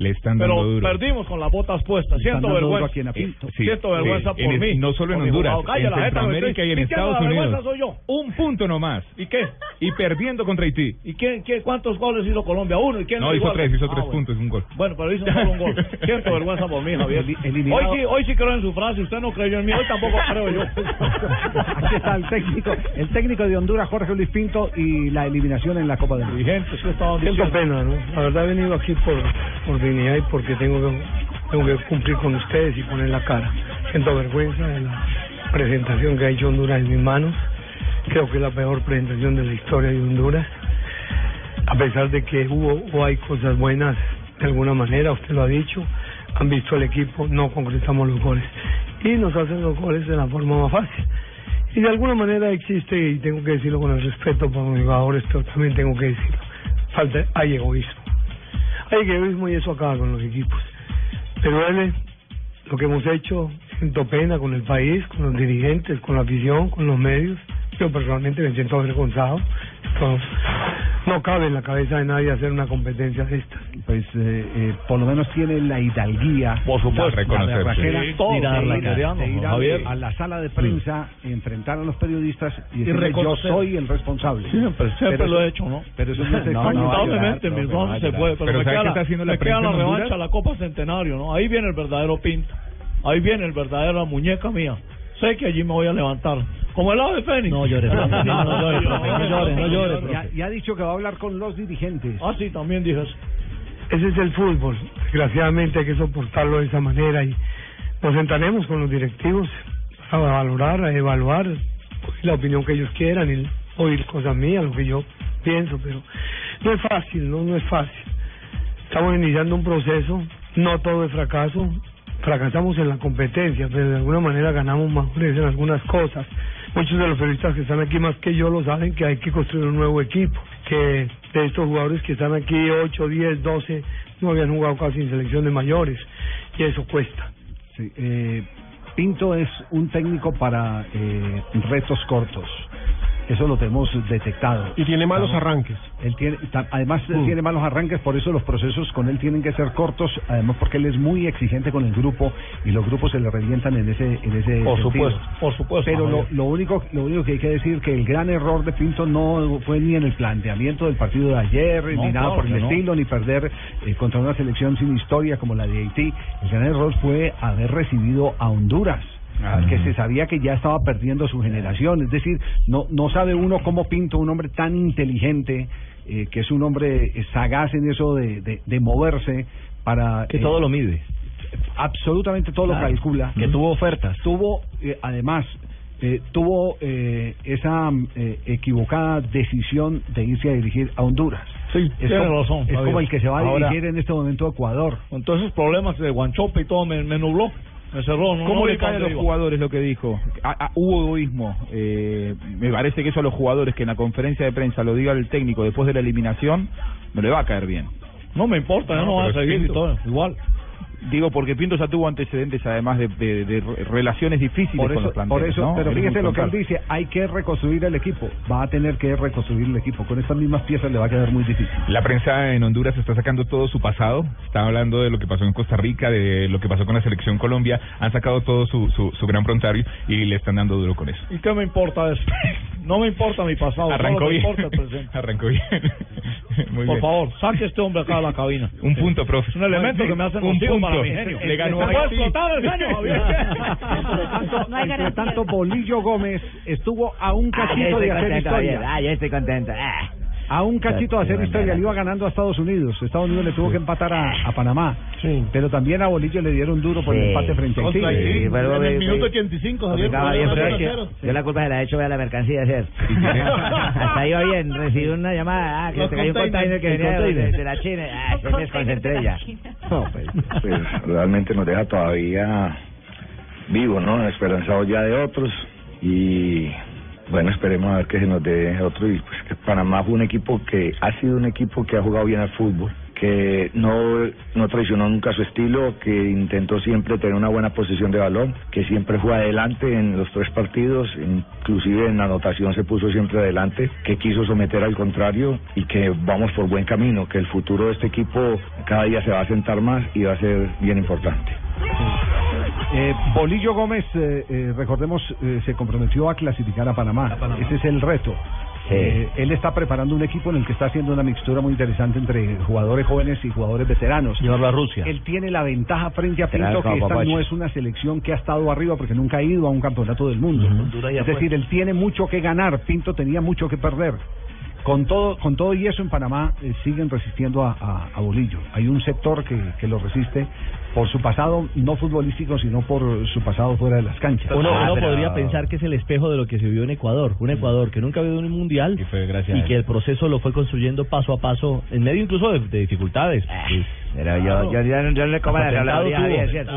Le están dando Pero duro. perdimos con las botas puestas. Siento vergüenza. aquí en Apinto. Sí, Siento sí, vergüenza en por el- mí. no solo en Honduras, en Centroamérica y en ¿quién Estados Unidos. soy yo. Un punto nomás. ¿Y qué? Y perdiendo contra Haití. ¿Y quién, quién, cuántos goles hizo Colombia? Uno. ¿Y quién No, hizo tres, hizo Ah, tres bueno. puntos, un gol. Bueno, pero hizo solo un gol. Siento vergüenza por mí, Javier. Eli- eliminado- Hoy sí, hoy sí creo en su frase. Usted no creyó en mí. Hoy tampoco creo yo. Aquí está el técnico, el técnico de Honduras, Jorge Luis Pinto, y la eliminación en la Copa del Mundo. Siento pena, ¿no? La verdad he venido aquí por, por y porque tengo que, cumplir con ustedes y poner la cara. Siento vergüenza de la presentación que ha hecho Honduras en mis manos. Creo que es la peor presentación de la historia de Honduras. A pesar de que hubo o hay cosas buenas de alguna manera, usted lo ha dicho, han visto el equipo, no concretamos los goles. Y nos hacen los goles de la forma más fácil. Y de alguna manera existe, y tengo que decirlo con el respeto para mis jugadores, pero también tengo que decirlo, falta, hay egoísmo. Hay egoísmo y eso acaba con los equipos. Pero duele lo que hemos hecho, siento pena con el país, con los dirigentes, con la afición, con los medios. Yo personalmente me siento avergonzado. No cabe en la cabeza de nadie hacer una competencia de estas. Pues eh, eh, por lo menos tiene la hidalguía, Por supuesto. la, la Sí, de ir a- ir a- Javier. la sala de prensa, enfrentar a los periodistas y decirle, yo reconocer. soy el responsable. Siempre, siempre Pero lo he hecho, ¿no? Pero eso no es Lamentablemente, mis dos se puede, pero, Pero me ¿sabe queda, la, está haciendo la me queda la revancha, la Copa Centenario, ¿no? Ahí viene el verdadero Pinto. Ahí viene el verdadero muñeca mía. Sé que allí me voy a levantar. Como el ave fénix. No llore, profe. No, no llore, profe. No llore, no llore, profe. Ya, ya ha dicho que va a hablar con los dirigentes. Ah, sí, también dije eso. Ese es el fútbol. Desgraciadamente hay que soportarlo de esa manera y nos sentaremos con los directivos a valorar, a evaluar oír la opinión que ellos quieran y oír cosas mías, lo que yo pienso, pero no es fácil, no, no es fácil. Estamos iniciando un proceso, no todo es fracaso, fracasamos en la competencia, pero de alguna manera ganamos madurez en algunas cosas. Muchos de los periodistas que están aquí más que yo lo saben que hay que construir un nuevo equipo, que de estos jugadores que están aquí 8, 10, 12 no habían jugado casi en selección de mayores y eso cuesta. Eh, Pinto es un técnico para eh, retos cortos. Eso lo tenemos detectado. Y tiene malos arranques. Él tiene, además él Mm. tiene malos arranques, por eso los procesos con él tienen que ser cortos, además porque él es muy exigente con el grupo y los grupos se le revientan en ese en ese Por sentido. supuesto, por supuesto. Pero lo, único lo único que hay que decir que el gran error de Pinto no fue ni en el planteamiento del partido de ayer No, ni nada claro por el no. estilo ni perder eh, contra una selección sin historia como la de Haití. El gran error fue haber recibido a Honduras al que se sabía que ya estaba perdiendo su generación. Es decir, no, no sabe uno cómo Pinto, un hombre tan inteligente, eh, que es un hombre eh, sagaz en eso de, de, de moverse para... Que eh, todo lo mide. Absolutamente todo Claro. lo calcula. Que tuvo ofertas. Tuvo, eh, además, eh, tuvo eh, esa eh, equivocada decisión de irse a dirigir a Honduras. Sí, es tiene como, razón. Es Javier. como el que se va a Ahora- dirigir en este momento a Ecuador. Entonces problemas de Guanchope y todo me, me nubló, me cerró. No, ¿Cómo no le cae a los iba. jugadores lo que dijo? Hubo egoísmo. Eh, me parece que eso a los jugadores que en la conferencia de prensa lo diga el técnico después de la eliminación, no le va a caer bien. No me importa, yo no voy a seguir y todo, igual. Digo, porque Pinto ya tuvo antecedentes además de, de- de re- relaciones difíciles Por con eso, los por planteles. eso ¿no? pero fíjese lo que él dice, hay que reconstruir el equipo. Va a tener que reconstruir el equipo. Con estas mismas piezas le va a quedar muy difícil. La prensa en Honduras está sacando todo su pasado. Está hablando de lo que pasó en Costa Rica, de lo que pasó con la selección Colombia. Han sacado todo su, su, su gran prontario y le están dando duro con eso. ¿Y qué me importa eso? No me importa mi pasado, Arrancó bien. importa el presente. Arrancó bien. Muy Por bien. favor, saque a este hombre acá de la cabina. Un punto, profe. Es un elemento que me hace Un nocivo para punto. mi genio. Le ganó ¿Se a explotar el genio, Javier? Entre tanto, No hay entre garantía. tanto, Bolillo Gómez estuvo a un Ah, cachito estoy de hacer historia. Ah, yo estoy contento. Ah. A un cachito de hacer historia, le iba ganando a Estados Unidos. Estados Unidos le tuvo que empatar a, a Panamá. Pero también a Bolillo le dieron duro por el Sí. empate frente a. Sí, pero, en el eh, minuto eh, 85, Javier. Complicado, por bien, la pero zona es que cero. yo la culpa se la he hecho a la mercancía ayer. Hasta ahí va bien, recibí una llamada, ah, que se cayó un container que venía de, la China, ah, se me desconcentré ya. No, pues, pues, realmente nos deja todavía vivos, ¿no? Esperanzados ya de otros y bueno, esperemos a ver que se nos dé otro y pues que Panamá fue un equipo que ha sido un equipo que ha jugado bien al fútbol, que no, no traicionó nunca su estilo, que intentó siempre tener una buena posición de balón, que siempre fue adelante en los tres partidos, inclusive en la anotación se puso siempre adelante, que quiso someter al contrario y que vamos por buen camino, que el futuro de este equipo cada día se va a sentar más y va a ser bien importante. Eh, Bolillo Gómez, eh, eh, recordemos, eh, se comprometió a clasificar a Panamá. Ese es el reto. Eh, él está preparando un equipo en el que está haciendo una mixtura muy interesante entre jugadores jóvenes y jugadores veteranos. Llevarlo a Rusia. Él tiene la ventaja frente a Pinto que esta no es una selección que ha estado arriba porque nunca ha ido a un campeonato del mundo. Es decir, él tiene mucho que ganar. Pinto tenía mucho que perder. Con todo, con todo y eso en Panamá eh, siguen resistiendo a, a- a Bolillo. Hay un sector que, que lo resiste por su pasado no futbolístico, sino por su pasado fuera de las canchas. Uno, uno podría pensar que es el espejo de lo que se vio en Ecuador. Un Ecuador que nunca ha habido un mundial y, que el proceso lo fue construyendo paso a paso, en medio incluso de, de dificultades. Pero yo, yo, yo, no- yo no le como la Javier, tuvo. ¿cierto?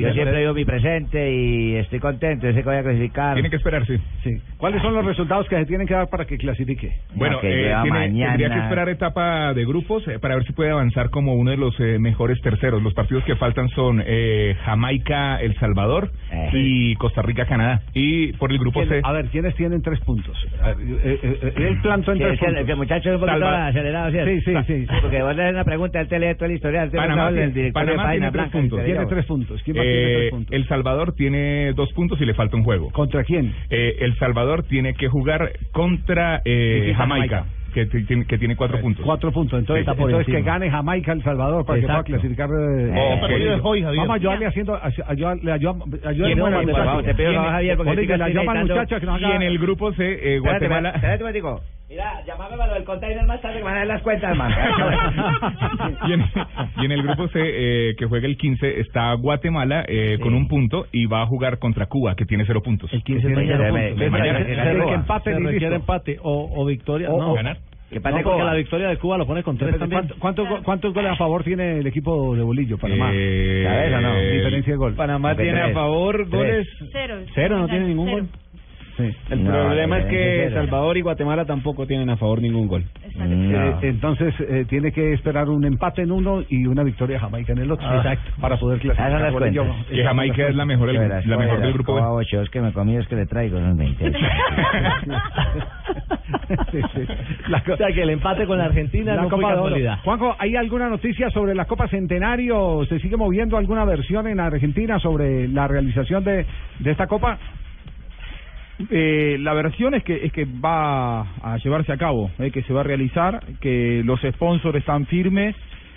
Yo siempre digo mi presente y estoy contento, yo sé que voy a clasificar. Tiene que esperar, sí. Sí. ¿Cuáles son los resultados que se tienen que dar para que clasifique? Bueno, eh, tiene- tendría que esperar etapa de grupos eh, para ver si puede avanzar como uno de los eh, mejores terceros. Los partidos que faltan son eh, Jamaica, El Salvador y Costa Rica, Canadá. Y por el grupo C. A ver, ¿quiénes tienen tres puntos? Eh, eh, eh, él plantó en tres es que el- puntos. que el muchacho es un poquito Salva- acelerado, ¿cierto? Sí, sí, sí. Porque vos le haces una pregunta, él te lee todo el historial. Panamá tiene, el Panamá tiene tres puntos. te digo. puntos. ¿Quién más tiene Eh, tres puntos? El Salvador tiene dos puntos y le falta un juego. ¿Contra quién? Eh, el Salvador tiene que jugar contra eh, Jamaica, Jamaica. Que, ti- tiene, que tiene cuatro puntos. Cuatro puntos. Entonces, Sí, está por entonces que gane Jamaica El Salvador para Exacto. que pueda clasificar. eh, Oh, eh, Vamos a ayudarle haciendo. ayudarle- le ayudamos- ayudarle ¿Quién al no, muchacho. vamos, te pido Y en- el grupo C, eh, Guatemala. espérate. Mira, llamame para container más tarde que me van a dar las cuentas, hermano. y, en, y en el grupo C, eh, que juega el 15, está Guatemala eh, con un punto y va a jugar contra Cuba, que tiene cero puntos. El 15 tiene cero puntos. empate Se requiere empate o, o victoria. O- no, o- ganar. Que No, pate porque la victoria de Cuba lo pone con tres ¿Cuánto- también. ¿Cuántos, ¿Cuántos goles a favor tiene el equipo de Bolillo, Panamá? Eh, ¿Sabes o no? Diferencia de gol. Panamá tiene a favor goles. Cero. Cero, no tiene ningún gol. El No, problema es que. Salvador y Guatemala tampoco tienen a favor ningún gol. Eh, entonces eh, tiene que esperar un empate en uno y una victoria Jamaica en el otro. Ah. Exacto. Para poder clasificar. Las las cuentas. Verás, la mejor del grupo a ocho, es que me comí es que le traigo unos 20. O sea que el empate con la Argentina La no fue Copa de Oro. casualidad. Juanjo, ¿hay alguna noticia sobre la Copa Centenario? ¿Se sigue moviendo alguna versión en Argentina sobre la realización de, de esta Copa? Eh, la versión es que es que va a llevarse a cabo, eh, que se va a realizar, que los sponsors están firmes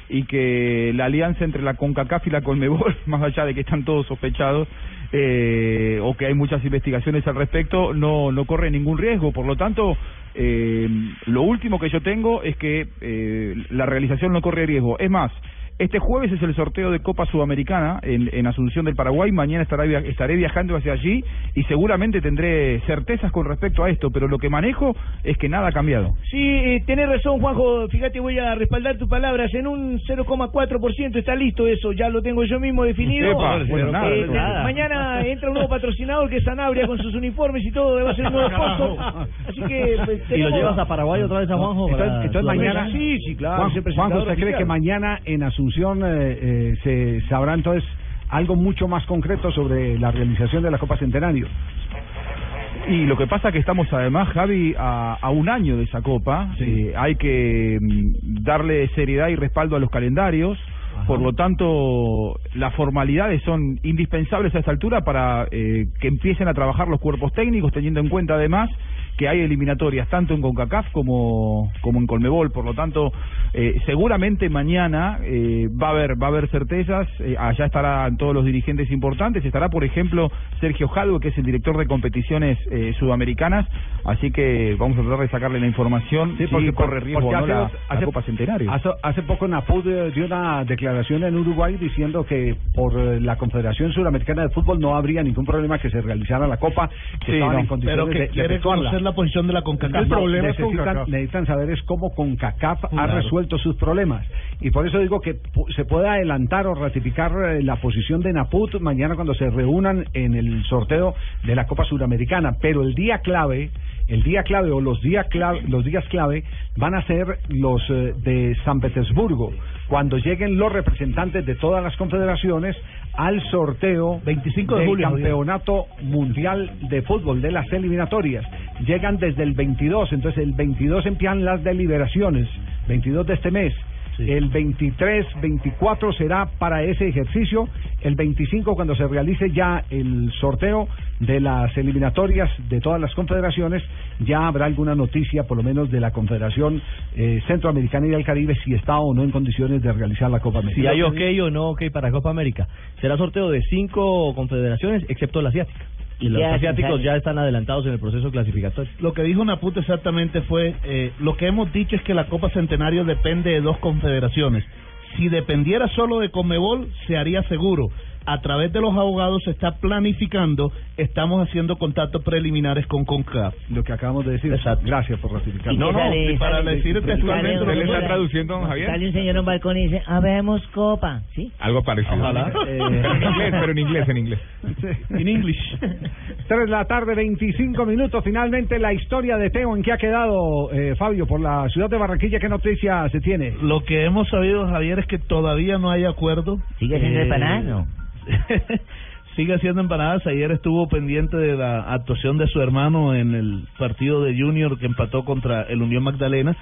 y que la alianza entre la CONCACAF y la CONMEBOL, más allá de que están todos sospechados eh, o que hay muchas investigaciones al respecto, no no corre ningún riesgo. Por lo tanto, eh, lo último que yo tengo es que eh, la realización no corre riesgo. Es más, este jueves es el sorteo de Copa Sudamericana en, en Asunción del Paraguay. Mañana estará via- estaré viajando hacia allí y seguramente tendré certezas con respecto a esto, pero lo que manejo es que nada ha cambiado. Sí, eh, tenés razón, Juanjo. Fíjate, voy a respaldar tus palabras. En un 0,4% está listo eso. Ya lo tengo yo mismo definido. Epa, bueno, nada, Eh, nada. Mañana entra un nuevo patrocinador que es Sanabria con sus uniformes y todo. Va a ser un nuevo sponsor. Así que. pues, ¿Y lo llevas a Paraguay otra vez a Juanjo? Entonces, para entonces mañana. Sí, sí, claro, Juanjo, presentador ¿usted cree que mañana en Asunción eh, eh, se sabrá entonces algo mucho más concreto sobre la realización de la Copa Centenario? Y lo que pasa que estamos además, Javi, a, a un año de esa copa. Eh, hay que mm, darle seriedad y respaldo a los calendarios. Por lo tanto, las formalidades son indispensables a esta altura para eh, que empiecen a trabajar los cuerpos técnicos, teniendo en cuenta además que hay eliminatorias tanto en CONCACAF como, como en Colmebol. Por lo tanto, eh, seguramente mañana eh, va a haber va a haber certezas. eh, allá estarán todos los dirigentes importantes. Estará, por ejemplo, Sergio Jadwe, que es el director de competiciones eh, sudamericanas. Así que vamos a tratar de sacarle la información si porque- corre riesgo porque o no hace la, hace- Copa Centenario. Hace, hace poco Napud dio una declaración en Uruguay diciendo que por eh, la Confederación Suramericana de Fútbol no habría ningún problema que se realizara la Copa, que Sí, estaban no, en condiciones pero que de- de la posición de la CONCACAF. No, necesitan, necesitan saber es cómo CONCACAF ha resuelto sus problemas. Y por eso digo que se puede adelantar o ratificar eh, la posición de Naput mañana cuando se reúnan en el sorteo de la Copa Suramericana. Pero el día clave, el día clave o los días clave, los días clave van a ser los eh, de San Petersburgo. Cuando lleguen los representantes de todas las confederaciones al sorteo 25 de del julio, campeonato mundial de fútbol de las eliminatorias. Llegan desde el 22, entonces el 22 empiezan las deliberaciones, 22 de este mes. El 23, 24 será para ese ejercicio. El 25 cuando se realice ya el sorteo de las eliminatorias de todas las confederaciones, ya habrá alguna noticia, por lo menos de la Confederación eh, Centroamericana y del Caribe, si está o no en condiciones de realizar la Copa América. Si hay ok o no ok para Copa América. Será sorteo de cinco confederaciones, excepto la asiática. Y los Ya, asiáticos ya. están adelantados en el proceso clasificatorio. Lo que dijo Naput exactamente fue, eh, lo que hemos dicho es que la Copa Centenario depende de dos confederaciones. Si dependiera solo de Conmebol, se haría seguro. A través de los abogados se está planificando, estamos haciendo contactos preliminares con CONCAF. Lo que acabamos de decir. Gracias por ratificarlo. No, no, para decir textualmente lo Él que está traduciendo, don Javier. Sale un señor en un balcón y dice, habemos copa, ¿sí? Algo parecido. Ojalá. Pero en inglés, pero en inglés, en inglés. En English. 3 de la tarde, 25 minutos. Finalmente, la historia de Teo. ¿En qué ha quedado, eh, Fabio? Por la ciudad de Barranquilla, ¿qué noticia se tiene? Lo que hemos sabido, Javier, es que todavía no hay acuerdo. ¿Sigue siendo Eh, empanadas, no? Sigue haciendo empanadas. Ayer estuvo pendiente de la actuación de su hermano en el partido de Junior que empató contra el Unión Magdalena.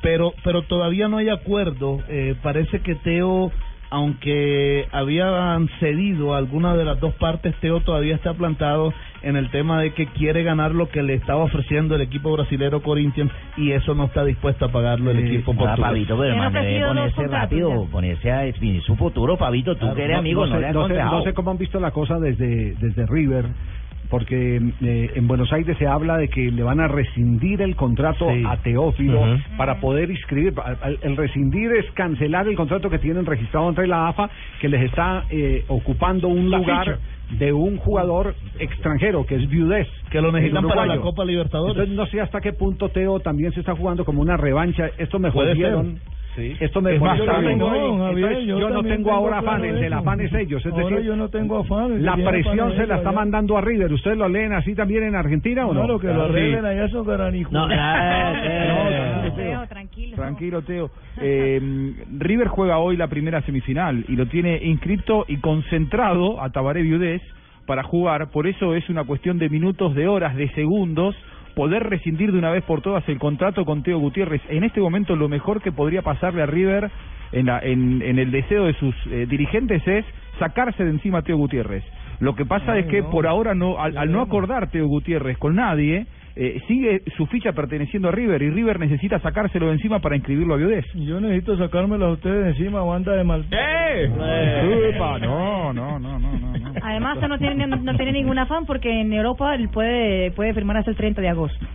Pero, pero todavía no hay acuerdo. Eh, parece que Teo, aunque habían cedido a alguna de las dos partes, Teo todavía está plantado en el tema de que quiere ganar lo que le estaba ofreciendo el equipo brasilero Corinthians y eso no está dispuesto a pagarlo el equipo Ah, portugués. Pabito, pero hermano, debe ponerse rápido, ponerse a definir su futuro, Pabito. Tú que eres amigo, no, sé, no sé- no sé cómo han visto la cosa desde, desde River, porque eh, en Buenos Aires se habla de que le van a rescindir el contrato Sí. a Teófilo para poder inscribir. El, rescindir es cancelar el contrato que tienen registrado entre la AFA, que les está eh, ocupando un La lugar ficha. de un jugador extranjero, que es Viudés. Que lo necesitan para la. Copa Libertadores. Entonces no sé hasta qué punto Teo también se está jugando como una revancha. Esto me jodieron. ser. Esto me Es más, no, Entonces, Javier, yo, yo no tengo tengo ahora claro afanes, el afán es ellos. Es Ahora decir, yo no tengo afanes, La presión se la está mandando a River. ¿Ustedes lo leen así también en Argentina o no? Claro, que lo Sí. arreglen allá esos garanijos. No, Teo, Teo, tranquilo. Tranquilo, Teo. Eh, River juega hoy la primera semifinal y lo tiene inscrito y concentrado a Tabaré Viudés para jugar. Por eso es una cuestión de minutos, de horas, de segundos poder rescindir de una vez por todas el contrato con Teo Gutiérrez. En este momento lo mejor que podría pasarle a River en, la- en, en el deseo de sus eh, dirigentes es sacarse de encima a Teo Gutiérrez. Lo que pasa es que por ahora no, al, al no acordar Teo Gutiérrez con nadie, eh, sigue su ficha perteneciendo a River y River necesita sacárselo de encima para inscribirlo a Viudés. Y Yo necesito sacármelo a ustedes de encima, banda de mal. ¡Eh! Upa, no, no, no, no, no. Además, no tiene, no, tiene ningún afán porque en Europa él puede, puede firmar hasta el 30 de agosto.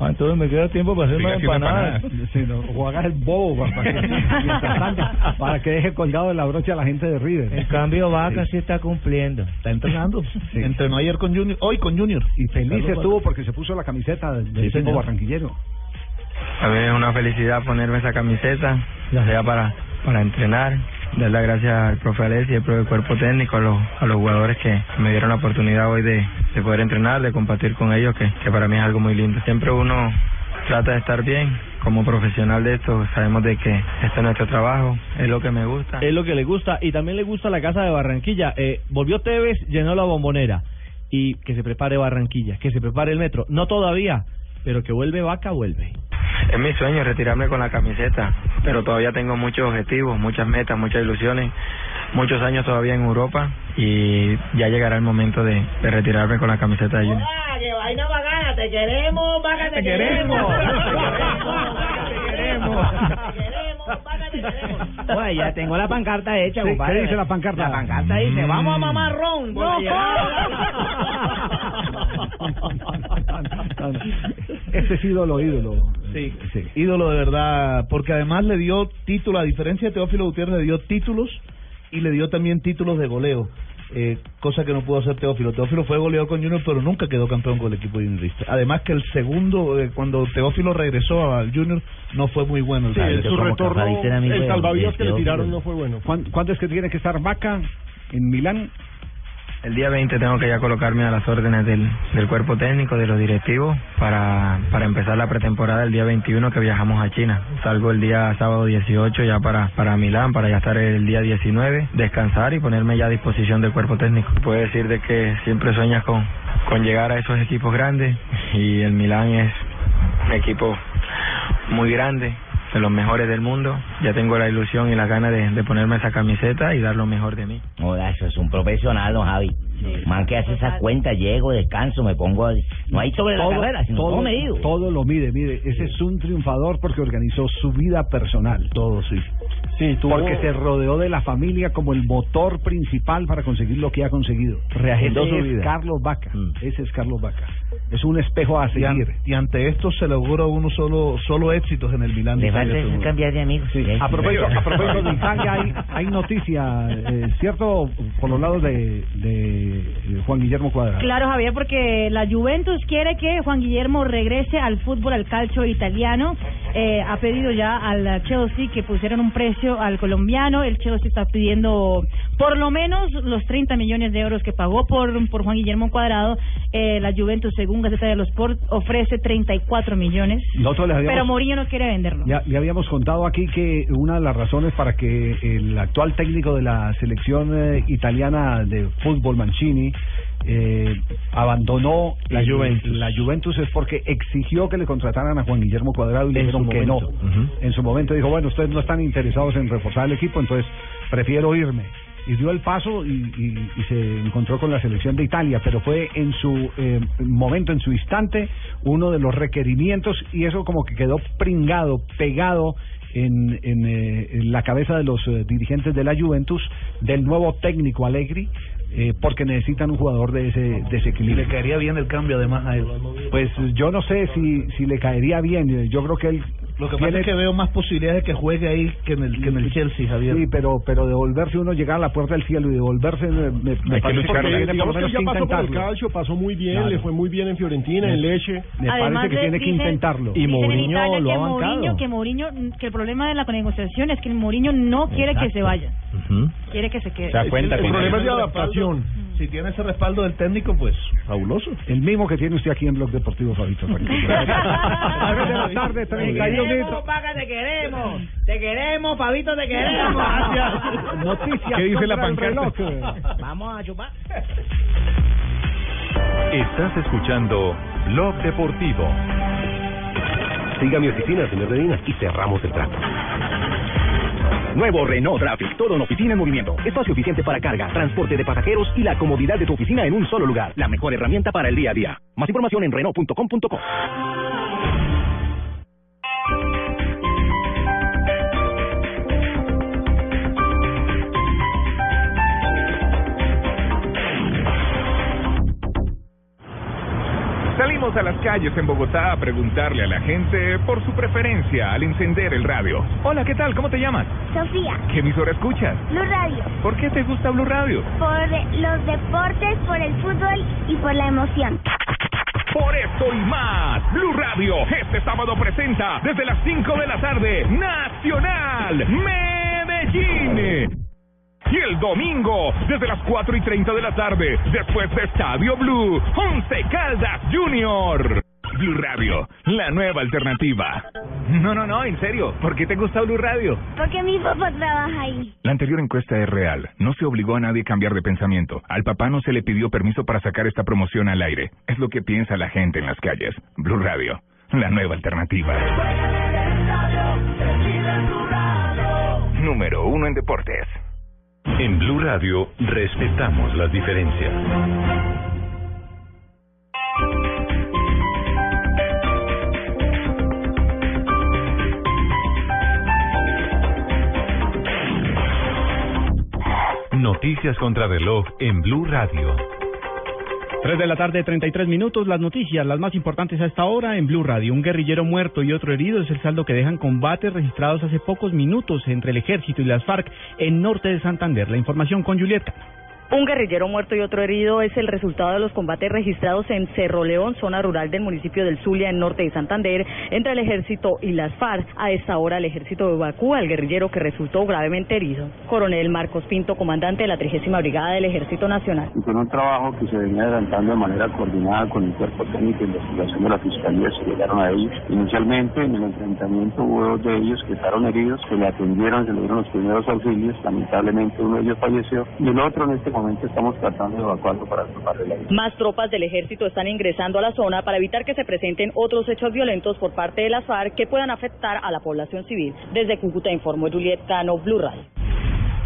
Ah, entonces me queda tiempo para hacer más empanadas. Sí, no, o hagas el bobo para, que, mientras tanto, para que deje colgado de la brocha a la gente de River. En cambio, Vaca sí está cumpliendo. Está entrenando. Entrenó ayer con Junior, hoy con Junior. Y feliz estuvo porque se puso la camiseta del Sí, equipo señor. barranquillero. A mí es una felicidad ponerme esa camiseta, ya sea para, para entrenar, dar las gracias al profe Alessi y al profe cuerpo técnico, a los, a los jugadores que me dieron la oportunidad hoy de, de poder entrenar, de compartir con ellos, que, que para mí es algo muy lindo. Siempre uno trata de estar bien, como profesional de esto, sabemos de que este es nuestro trabajo, es lo que me gusta. Es lo que le gusta y también le gusta la casa de Barranquilla. Eh, volvió Tevez, llenó la bombonera y que se prepare Barranquilla, que se prepare el metro. No todavía, pero que vuelve Vaca, vuelve. Es mi sueño retirarme con la camiseta, pero todavía tengo muchos objetivos, muchas metas, muchas ilusiones, muchos años todavía en Europa y ya llegará el momento de, de retirarme con la camiseta de Junior. ¡Ah, qué vaina bacana! ¡Te queremos, Vaca, te, queremos! ¡Te queremos! Oye, ya tengo la pancarta hecha, Sí, compadre. ¿qué dice la pancarta? La pancarta dice, Mm. vamos a mamar ron. No, Este es ídolo, ídolo. Sí, ídolo de verdad, porque además le dio título, a diferencia de Teófilo Gutiérrez, le dio títulos y le dio también títulos de goleo. Eh, cosa que no pudo hacer Teófilo. Teófilo fue goleador con Junior, pero nunca quedó campeón con el equipo juniorista. Además que el segundo, eh, cuando Teófilo regresó al Junior, no fue muy bueno. el Sí, su retorno, el salvavidas que le tiraron no fue bueno. ¿Cuán- ¿Cuándo es que tiene que estar Vaca en Milán? El día 20 tengo que ya colocarme a las órdenes del, del cuerpo técnico, de los directivos, para, para empezar la pretemporada el día 21 que viajamos a China. Salgo el día sábado 18 ya para, para Milán, para ya estar el día 19, descansar y ponerme ya a disposición del cuerpo técnico. Puedo decir de que siempre sueñas con, con llegar a esos equipos grandes y el Milán es un equipo muy grande, de los mejores del mundo. Ya tengo la ilusión y las ganas de, ponerme esa camiseta y dar lo mejor de mí. Hola, eso es un profesional, don Javi. Man que hace esa cuenta, llego, descanso, me pongo... No hay sobre la carrera, sino todo medido. todo lo mide, mire, ese es un triunfador porque organizó su vida personal. Todo, sí. Sí, porque se rodeó de la familia como el motor principal para conseguir lo que ha conseguido. Reagendó Ese su es vida. Carlos Vaca, ese es Carlos Vaca. Es un espejo a Y, an- seguir. y ante esto se logró uno solo solo éxitos en el Milán. de Le es seguro. cambiar de amigos. A propósito, a propósito de Italia, hay, hay noticia, eh, ¿cierto? Por los lados de, de eh, Juan Guillermo Cuadrado. Claro, Javier, porque la Juventus quiere que Juan Guillermo regrese al fútbol, al calcio italiano. Eh, ha pedido ya al Chelsea que pusieran un precio al colombiano. El Chelsea está pidiendo por lo menos los 30 millones de euros que pagó por, por Juan Guillermo Cuadrado. Eh, la Juventus, según Gaceta de los Sport, ofrece 34 millones. Habíamos- Pero Mourinho no quiere venderlo. Ya le habíamos contado aquí que una de las razones para que el actual técnico de la selección eh, italiana de fútbol, Mancini, eh, abandonó La Juventus. la Juventus es porque exigió que le contrataran a Juan Guillermo Cuadrado y le dijeron que no. En su momento dijo, bueno, ustedes no están interesados en reforzar el equipo, entonces prefiero irme. Y dio el paso y, y- y se encontró con la selección de Italia, pero fue en su eh, momento, en su instante, uno de los requerimientos y eso como que quedó pringado, pegado en, en, eh, en la cabeza de los eh, dirigentes de la Juventus, del nuevo técnico Allegri, eh, porque necesitan un jugador de ese Y le desequilibrio. caería bien el cambio además a él. Pues yo no sé si, si le caería bien, yo creo que él Lo que pasa tiene- es que veo más posibilidades de que juegue ahí que en el, que en el Chelsea, Javier. Sí, pero pero devolverse uno llegar a la puerta del cielo y devolverse me, me- que parece que lucharla. tiene por lo que menos que pasó por el intentarlo. calcio, pasó muy bien, Claro. le fue muy bien en Fiorentina, Me- en Leche. Me parece que tiene que intentarlo. Dicen en Italia que Mourinho, que Mourinho, que el problema de la negociación es que el Mourinho no quiere que se vaya, quiere que se quede. El problema es de adaptación. Si tiene ese respaldo del técnico, pues fabuloso. El mismo que tiene usted aquí en Blog Deportivo, Fabito. tranquilo. A de la tarde, 32 minutos. Paca, te queremos. Te queremos, Fabito, te queremos. Gracias. Noticias ¿Qué dice la pancarta? Vamos a chupar. Estás escuchando Blog Deportivo. Siga mi oficina, señor Medina, y cerramos el trato. Nuevo Renault Traffic, todo en oficina en movimiento. Espacio eficiente para carga, transporte de pasajeros y la comodidad de tu oficina en un solo lugar. La mejor herramienta para el día a día. Más información en Renault.com.co. Salimos a las calles en Bogotá a preguntarle a la gente por su preferencia al encender el radio. Hola, ¿qué tal? ¿Cómo te llamas? Sofía, ¿Qué emisora escuchas? Blue Radio, ¿Por qué te gusta Blue Radio? por los deportes, por el fútbol y por la emoción. Por esto y más, Blue Radio este sábado presenta desde las 5 de la tarde Nacional Medellín. Y el domingo, desde las 4 y 30 de la tarde, después de Estadio Blue, Once Caldas Junior. Blue Radio, la nueva alternativa. No, no, no, en serio. ¿Por qué te gusta Blue Radio? Porque mi papá trabaja ahí. La anterior encuesta es real. No se obligó a nadie a cambiar de pensamiento. Al papá no se le pidió permiso para sacar esta promoción al aire. Es lo que piensa la gente en las calles. Blue Radio, la nueva alternativa. Número uno en deportes. En Blue Radio respetamos las diferencias. Noticias contra reloj en Blue Radio. 3 de la tarde, 33 minutos. Las noticias, las más importantes a esta hora en Blue Radio. Un guerrillero muerto y otro herido es el saldo que dejan combates registrados hace pocos minutos entre el ejército y las FARC en norte de Santander. La información con Julieta. Un guerrillero muerto y otro herido es el resultado de los combates registrados en Cerro León, zona rural del municipio del Zulia, en norte de Santander, entre el ejército y las FARC. A esta hora, el ejército evacúa al guerrillero que resultó gravemente herido. Coronel Marcos Pinto, comandante de la 30 Brigada del Ejército Nacional. Y un trabajo que se venía adelantando de manera coordinada con el cuerpo técnico de investigación de la Fiscalía, se llegaron a ellos. Inicialmente, en el enfrentamiento hubo dos de ellos que quedaron heridos, se le atendieron, se le dieron los primeros auxilios. Lamentablemente, uno de ellos falleció y el otro en este estamos tratando de evacuarlo para salvarle la vida. Más tropas del ejército están ingresando a la zona para evitar que se presenten otros hechos violentos por parte de las FARC que puedan afectar a la población civil. Desde Cúcuta informó Juliet Cano, Blue Radio.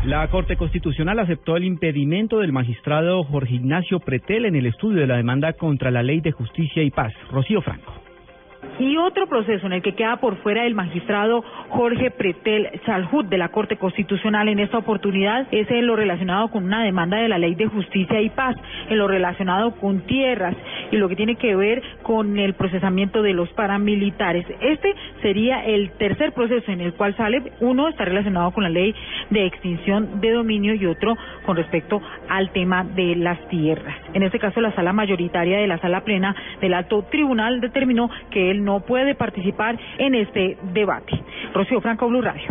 La Corte Constitucional aceptó el impedimento del magistrado Jorge Ignacio Pretel en el estudio de la demanda contra la Ley de Justicia y Paz. Rocío Franco. Y otro proceso en el que queda por fuera el magistrado Jorge Pretel Salhut de la Corte Constitucional en esta oportunidad es en lo relacionado con una demanda de la Ley de Justicia y Paz, en lo relacionado con tierras y lo que tiene que ver con el procesamiento de los paramilitares. Este sería el tercer proceso en el cual sale, uno está relacionado con la ley de extinción de dominio y otro con respecto al tema de las tierras. En este caso, la sala mayoritaria de la sala plena del alto tribunal determinó que él no puede participar en este debate. Rocío Franco, Blue Radio.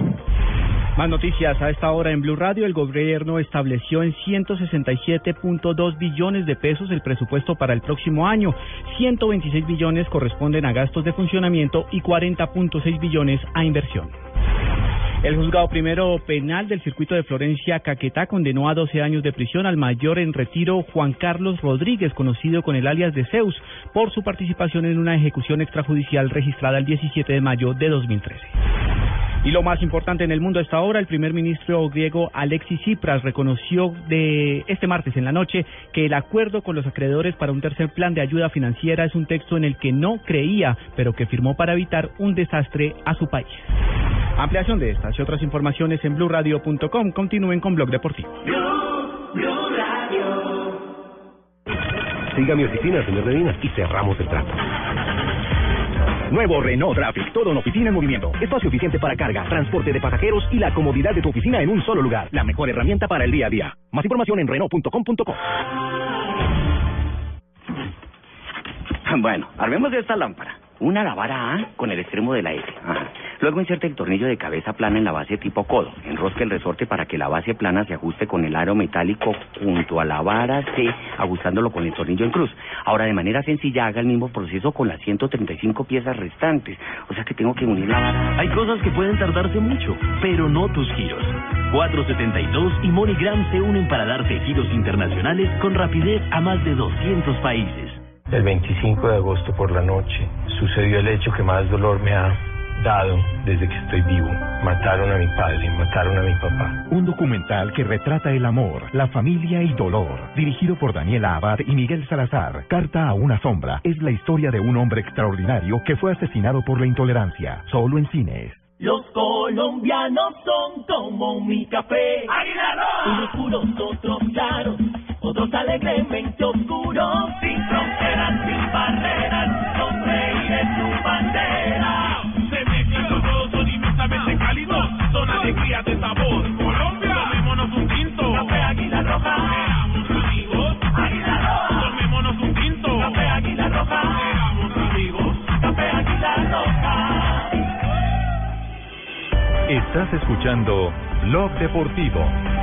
Más noticias a esta hora en Blue Radio. El gobierno estableció en 167.2 billones de pesos el presupuesto para el próximo año. 126 billones corresponden a gastos de funcionamiento y 40.6 billones a inversión. El juzgado primero penal del circuito de Florencia Caquetá condenó a 12 años de prisión al mayor en retiro Juan Carlos Rodríguez, conocido con el alias de Zeus, por su participación en una ejecución extrajudicial registrada el 17 de mayo de 2013. Y lo más importante en el mundo hasta ahora, el primer ministro griego Alexis Tsipras reconoció de este martes en la noche que el acuerdo con los acreedores para un tercer plan de ayuda financiera es un texto en el que no creía, pero que firmó para evitar un desastre a su país. Ampliación de estas y otras informaciones en blurradio.com. Continúen con Blog Deportivo. Siga mi oficina, señor Medina, y cerramos el trato. Nuevo Renault Traffic, todo en oficina en movimiento. Espacio eficiente para carga, transporte de pasajeros y la comodidad de tu oficina en un solo lugar. La mejor herramienta para el día a día. Más información en Renault.com.co. Bueno, armemos esta lámpara. Una la vara A con el extremo de la S. Ajá. Luego inserte el tornillo de cabeza plana en la base tipo codo. Enrosque el resorte para que la base plana se ajuste con el aro metálico junto a la vara C, ajustándolo con el tornillo en cruz. Ahora, de manera sencilla, haga el mismo proceso con las 135 piezas restantes. O sea que tengo que unir la vara. Hay cosas que pueden tardarse mucho, pero no tus giros. 472 y MoneyGram se unen para darte giros internacionales con rapidez a más de 200 países. El 25 de agosto por la noche sucedió el hecho que más dolor me ha dado desde que estoy vivo. Mataron a mi padre, mataron a mi papá. Un documental que retrata el amor, la familia y dolor. Dirigido por Daniela Abad y Miguel Salazar. Carta a una sombra. Es la historia de un hombre extraordinario que fue asesinado por la intolerancia. Solo en cines. Los colombianos son como mi café. Unos puros, otros claros, otros alegremente oscuros. Sin fronteras, sin barreras, los reyes su bandera. Se mezclan los dos, son inmensamente cálidos, son alegrías de sabor. Colombia, tomémonos un tinto. Café Águila Roja. Seamos amigos. Águila Roja. Tomémonos un tinto. Café Águila Roja. Seamos amigos. Café Águila Roja. Estás escuchando Blog Deportivo.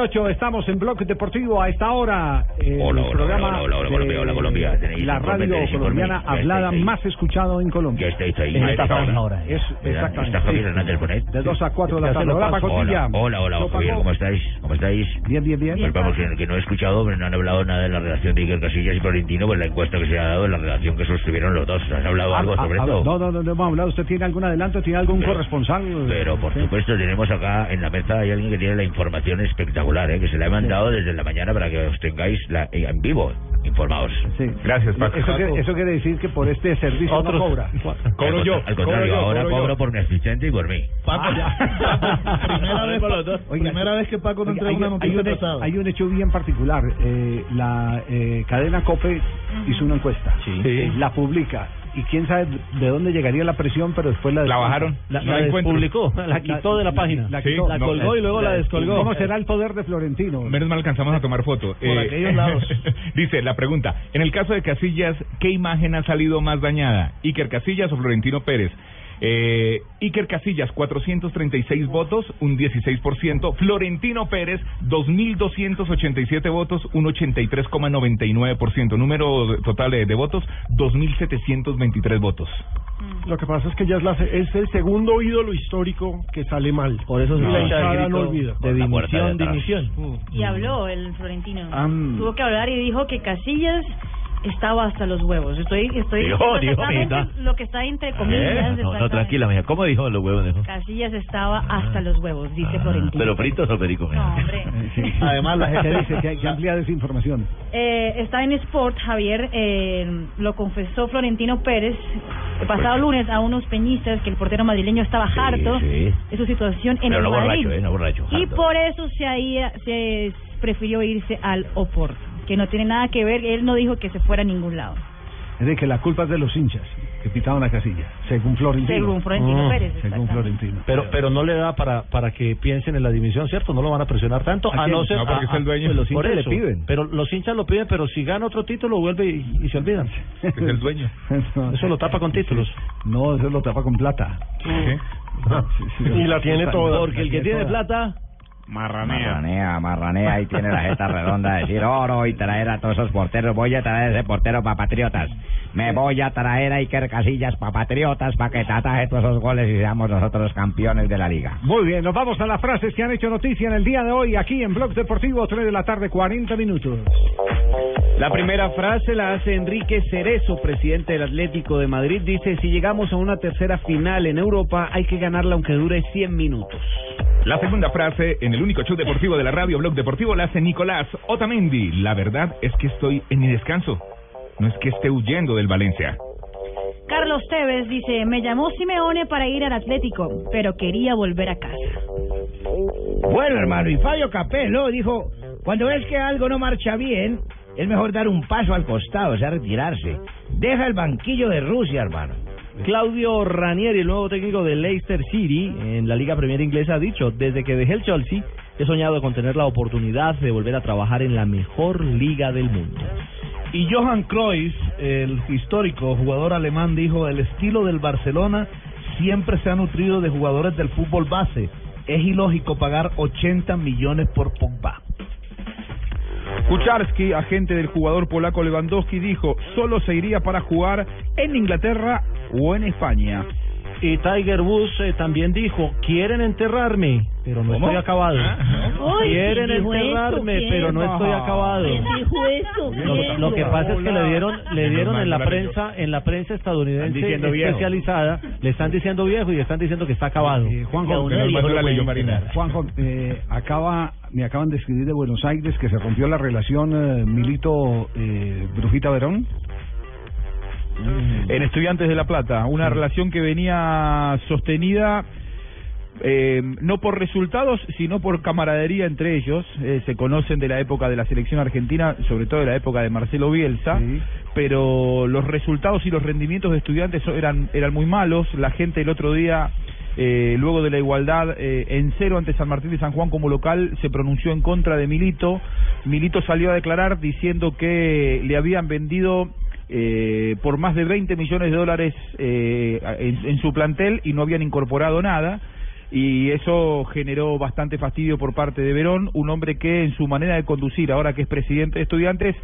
Ocho estamos en Bloque Deportivo a esta hora. eh, Hola, el hola, programa hola, hola, Colombia, hola, Colombia. La radio colombiana hablada más escuchado en Colombia. Ya estáis ahí. Esta hora. Es, exactamente. Está Javier. Hernández Bonet. De 2 a 4 de la tarde. Hola. Pacotilla. Hola, hola, Javier, ¿cómo estáis? ¿Cómo estáis? Bien, bien, bien. Pues vamos, que, no he escuchado, no han hablado nada de la relación de Iker Casillas y Florentino, pues la encuesta que se ha dado, la relación que sostuvieron los dos. ¿Han hablado algo Ah, sobre ah, esto? No, no, no, no hemos hablado. ¿Usted tiene algún adelanto? ¿Tiene algún corresponsal? Pero por supuesto tenemos acá en la mesa hay alguien que tiene la información espectacular, ¿eh? que se la he mandado desde la mañana para que os tengáis la, eh, en vivo informados. Sí. Gracias, Eso, quiere- eso quiere decir que por este servicio Otros- no cobra. Cobro yo. Al contrario, ahora cobro por mi asistente y por mí. Primera vez, Oiga, primera vez que Paco no Oiga, entrega hay, una hay noticia un, hecho- atrasada. hay un hecho bien particular. Eh, la eh, cadena COPE hizo una encuesta. La publica. Y quién sabe de dónde llegaría la presión, pero después la La bajaron. La, No la la encuentro. despublicó, la quitó de la página. La, quitó. no, colgó y luego la descolgó. ¿Cómo será el poder de Florentino? Menos mal alcanzamos a tomar foto. Por aquellos lados. Dice la pregunta: En el caso de Casillas, ¿qué imagen ha salido más dañada? ¿Iker Casillas o Florentino Pérez? Eh, Iker Casillas, 436 votos, un 16%. Florentino Pérez, 2.287 votos, un 83,99%. Número total de, de votos, 2.723 votos. Lo que pasa es que ya es, la, se- es el segundo ídolo histórico que sale mal. Por eso se la no grito olvida. de dimisión, dimisión. Y habló el Florentino. Tuvo que hablar y dijo que Casillas estaba hasta los huevos. Estoy, estoy Dijo, dijo, lo que está entre comillas. Eh, No, no, tranquila, mija. ¿Cómo dijo los huevos? Dijo? Casillas estaba hasta los huevos, dice Florentino. ¿Pero fritos o perico? No, hombre. Además, la gente dice que, que amplía desinformación. Eh, está en Sport, Javier, eh, lo confesó Florentino Pérez el pasado lunes a unos peñistas que el portero madrileño estaba harto sí. de su situación en Pero el no Madrid. borracho, ¿eh? No borracho. Y por eso se, ahí, se prefirió irse al Oporto, que no tiene nada que ver, él no dijo que se fuera a ningún lado. Es de que la culpa es de los hinchas que pitaban a Casilla, según Florentino. Según Florentino Mm, Pérez, Según. Florentino. Pero, pero no le da para, para que piensen en la dimisión, ¿cierto? No lo van a presionar tanto. ¿A no ser. No, porque a- es el dueño. pues los Por hinchas le piden. Pero los hinchas lo piden, pero si gana otro título, vuelve y, y se olvidan. Es el dueño. Eso lo tapa con títulos. No, eso lo tapa con plata. Y la tiene toda. Porque el que tiene plata. Marranea, marranea y tiene la jeta redonda de decir oro y traer a todos esos porteros. Voy a traer ese portero para Patriotas. Me voy a traer a Iker Casillas para Patriotas para que te ataje todos esos goles y seamos nosotros campeones de la liga. Muy bien, nos vamos a las frases que han hecho noticia en el día de hoy aquí en Blog Deportivo, 3 de la tarde, 40 minutos. La primera frase la hace Enrique Cerezo, presidente del Atlético de Madrid. Dice, si llegamos a una tercera final en Europa, hay que ganarla aunque dure 100 minutos. La segunda frase, en el único show deportivo de la radio Blog Deportivo, la hace Nicolás Otamendi. La verdad es que estoy en mi descanso. No es que esté huyendo del Valencia. Carlos Tevez dice, me llamó Simeone para ir al Atlético, pero quería volver a casa. Bueno, hermano, y Fabio Capello dijo, cuando ves que algo no marcha bien, es mejor dar un paso al costado, o sea, retirarse. Deja el banquillo de Rusia, hermano. Claudio Ranieri, el nuevo técnico de Leicester City en la Liga Premier Inglesa, ha dicho, desde que dejé el Chelsea, he soñado con tener la oportunidad de volver a trabajar en la mejor liga del mundo. Y Johan Cruyff, el histórico jugador alemán, dijo, el estilo del Barcelona siempre se ha nutrido de jugadores del fútbol base. Es ilógico pagar 80 millones por Pogba. Kucharski, agente del jugador polaco Lewandowski, dijo, solo se iría para jugar en Inglaterra o en España. Y Tiger Woods eh, también dijo, quieren enterrarme, pero no ¿Cómo? estoy acabado. Ay, quieren ¿quién dijo enterrarme, eso? pero no ¿Quién? estoy acabado. ¿Quién dijo eso? Lo, lo que pasa es que le dieron, le dieron en la prensa, en la prensa estadounidense diciendo viejo. especializada, le están diciendo viejo y le están diciendo que está acabado. Eh, Juanjo, Que a uno le dijo, Juanjo, eh, acaba, me acaban de escribir de Buenos Aires que se rompió la relación eh, Milito eh, Brujita Verón. En Estudiantes de La Plata, una relación que venía sostenida eh, no por resultados, sino por camaradería entre ellos. Eh, se conocen de la época de la selección argentina, sobre todo de la época de Marcelo Bielsa, pero los resultados y los rendimientos de estudiantes eran, eran muy malos. La gente el otro día, eh, luego de la igualdad eh, en cero ante San Martín de San Juan como local, se pronunció en contra de Milito. Milito salió a declarar diciendo que le habían vendido eh, por más de 20 millones de dólares eh, en, en su plantel y no habían incorporado nada. Y eso generó bastante fastidio por parte de Verón, un hombre que en su manera de conducir, ahora que es presidente de estudiantes,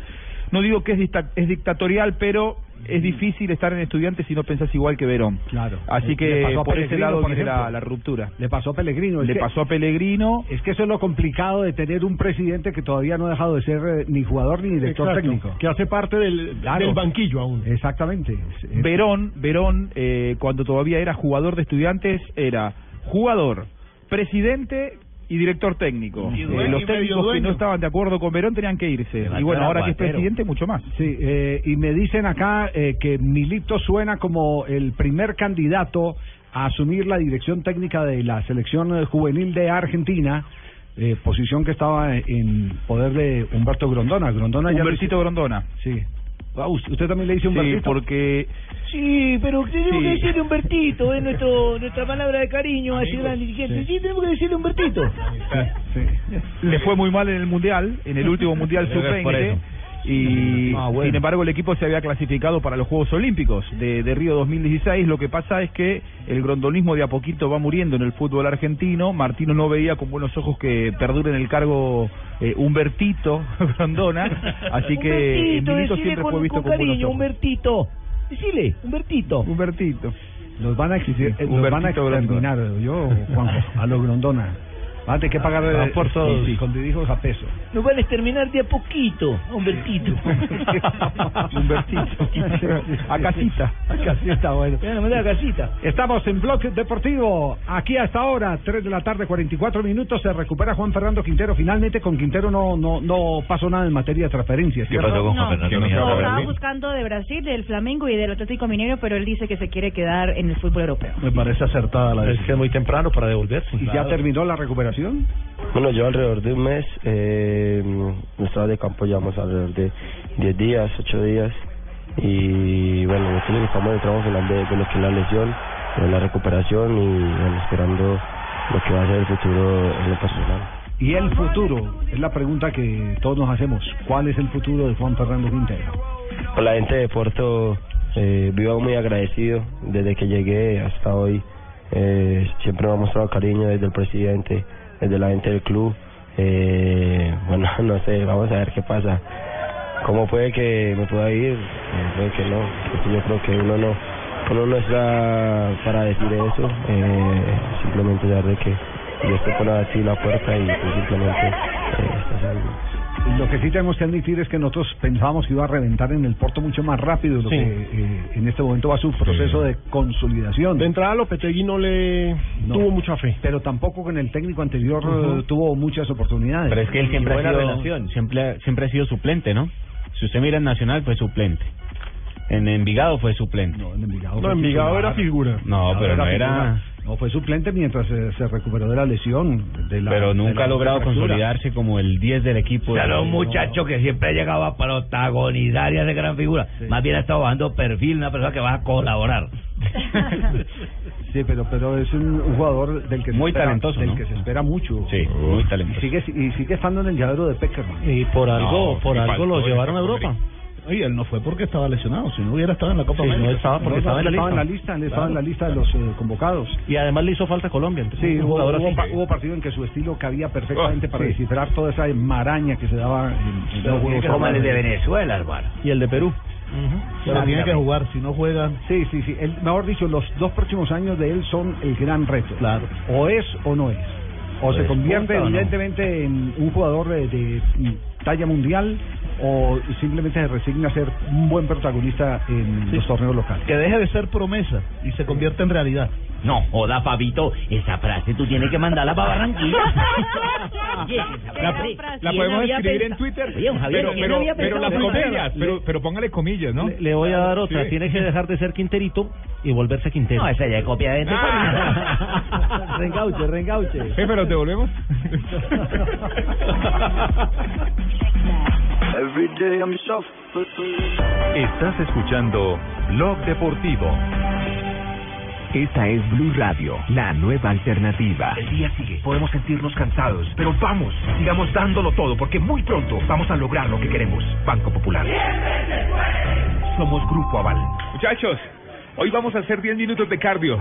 no digo que es, dicta- es dictatorial, pero es difícil estar en estudiantes si no pensás igual que Verón. Claro. Así Le que pasó por ese lado por viene la, ruptura. Le pasó a Pellegrino. es Le que- pasó a Pellegrino. Es que eso es lo complicado de tener un presidente que todavía no ha dejado de ser eh, ni jugador ni director Exacto, técnico. Que hace parte del, Claro. del banquillo aún. Exactamente. Es- es- Verón, Verón, eh, cuando todavía era jugador de estudiantes, era jugador, presidente y director técnico. Y Eh, los técnicos que no estaban de acuerdo con Verón tenían que irse. Y bueno, ahora que es presidente, mucho más. Sí, eh, y me dicen acá eh, que Milito suena como el primer candidato a asumir la dirección técnica de la selección juvenil de Argentina, eh, posición que estaba en poder de Humberto Grondona. Grondona ya lo Humbertito Grondona. Sí. Ah, ¿Usted usted también le dice un Sí, porque... Sí, pero tenemos Sí. que decirle Humbertito, es nuestro, nuestra palabra de cariño a ese gran dirigente. Sí. tenemos que decirle Humbertito. le fue muy mal en el mundial, en el último mundial Debe ser por sub-20 eso. Y Ah, bueno. sin embargo el equipo se había clasificado para los Juegos Olímpicos de, de Río 2016. Lo que pasa es que el grondolismo de a poquito va muriendo en el fútbol argentino. Martino no veía con buenos ojos que perdure en el cargo eh, Humbertito Grondona, así que Humbertito, siempre con, fue visto con con buenos cariño, ojos. Humbertito. Decile, Humbertito. Humbertito. Los van a exigir, eh, los van a exterminar, yo, Juanjo, a los Grondona. Van a tener que pagar Ah, eh, por todos. sí, con hijos a peso. Nos van a exterminar de a poquito, Humbertito. Humbertito. A casita. A casita, bueno. A casita. Estamos en Bloque Deportivo. Aquí hasta ahora, 3 de la tarde, 44 minutos. Se recupera Juan Fernando Quintero. Finalmente, con Quintero no no no pasó nada en materia de transferencias. ¿cierto? No, Que no se no, estaba buscando de Brasil, del Flamengo y del Atlético Mineiro, pero él dice que se quiere quedar en el fútbol europeo. Me parece acertada la Es que es muy temprano para devolverse. ¿Y ya terminó la recuperación? Bueno, yo alrededor de un mes, eh, estaba de campo llevamos alrededor de 10 días, 8 días. Y bueno, nosotros estamos en el tramo final de, de lo que es la lesión, de la recuperación y bueno, esperando lo que va a ser el futuro en lo personal. Y el futuro, es la pregunta que todos nos hacemos. ¿Cuál es el futuro de Juan Fernando Quintero? Con la gente de Puerto, eh, vivo muy agradecido desde que llegué hasta hoy. Eh, siempre me ha mostrado cariño desde el presidente, desde la gente del club. Eh, bueno, no sé, vamos a ver qué pasa. ¿Cómo puede que me pueda ir? Eh, puede que no. yo creo que uno no uno no está para decir eso. Eh, simplemente dar de que Dios te pone así la puerta y tú simplemente eh, estás ahí. Lo que sí tenemos que admitir es que nosotros pensábamos que iba a reventar en el Porto mucho más rápido de lo Sí. que eh, en este momento va su proceso de consolidación. De entrada, Lopetegui no le tuvo mucha fe. Pero tampoco con el técnico anterior eh, tuvo muchas oportunidades. Pero es que él siempre ha sido, relación. siempre, siempre ha sido suplente, ¿no? Si usted mira en Nacional, fue suplente. En Envigado fue suplente. No, en Envigado No, Envigado era figura. No, pero no era... No, fue suplente mientras eh, se recuperó de la lesión. De la, Pero de nunca la ha logrado fractura. consolidarse como el 10 del equipo. O sea, no un No. muchacho que siempre llegaba a protagonizar y hacer gran figura. Más bien ha estado bajando perfil, una persona que va a colaborar. Sí, pero pero es un, un jugador del que se Muy espera, talentoso, del ¿no? que se espera mucho. Sí, muy talentoso. Y sigue y sigue estando en el llavero de Peckerman. Y por algo, No, por algo lo llevaron a Europa. Oye, él no fue porque estaba lesionado, si no hubiera estado en la Copa Sí, América. no estaba porque estaba en la estaba en la lista. él estaba en la lista de los eh, convocados. Y además le hizo falta a Colombia. Sí, hubo, hubo, pa- hubo partido en que su estilo cabía perfectamente Oh, para sí. descifrar toda esa maraña que se daba en, en los juegos. Como el de Venezuela, hermano. Y el de Perú. Pero tiene que jugar, si no juega... Sí, sí, sí. El- mejor dicho, los dos próximos años de él son el gran reto. Claro. O es o no es. O se convierte o no. evidentemente en un jugador de, de talla mundial o simplemente se resigna a ser un buen protagonista en los torneos locales. Que deje de ser promesa y se convierte en realidad. No, joda, Fabito, esa frase tú tienes que mandarla para Barranquilla. La, frase, la ¿quién podemos escribir en? Twitter, Oye, Javier, pero, ¿quién pero, las comillas, pero, pero póngale comillas, ¿no? Le, le voy a dar otra. Sí. Tiene que dejar de ser Quinterito y volverse Quintero. No, esa ya es copia de Rengauche, rengauche. Jefe, ¿los devolvemos? Estás escuchando Blog Deportivo. Esta es Blue Radio, la nueva alternativa. El día sigue, podemos sentirnos cansados, pero vamos, sigamos dándolo todo porque muy pronto vamos a lograr lo que queremos. Banco Popular. Somos Grupo Aval. Muchachos, hoy vamos a hacer 10 minutos de cardio,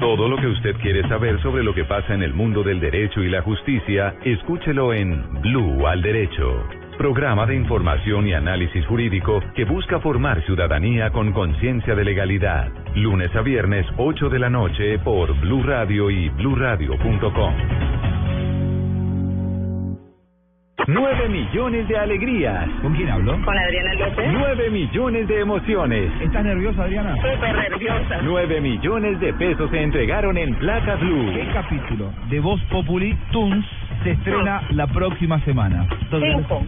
Todo lo que usted quiere saber sobre lo que pasa en el mundo del derecho y la justicia, escúchelo en Blue al Derecho. Programa de información y análisis jurídico que busca formar ciudadanía con conciencia de legalidad. Lunes a viernes, 8 de la noche por Blue Radio y bluradio.com. 9 millones de alegrías. ¿Con quién hablo? Con Adriana López. 9 millones de emociones. ¿Estás nerviosa, Adriana? Súper nerviosa. 9 millones de pesos se entregaron en Placa Blue. ¿Qué capítulo de Voz Populi Tunes se estrena la próxima semana? Cinco.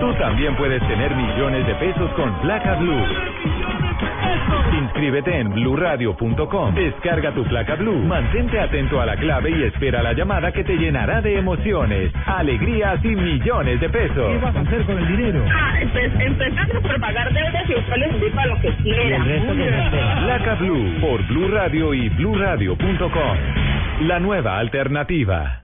Tú también puedes tener millones de pesos con Placa Blue. Inscríbete en bluradio.com. Descarga tu placa Blue. Mantente atento a la clave y espera la llamada que te llenará de emociones, alegrías y millones de pesos. ¿Qué vas a hacer con el dinero? Ah, empe- empezando por pagar deudas y después les invito a lo que quieran. Placa Blue por Blue Radio y bluradio.com. La nueva alternativa.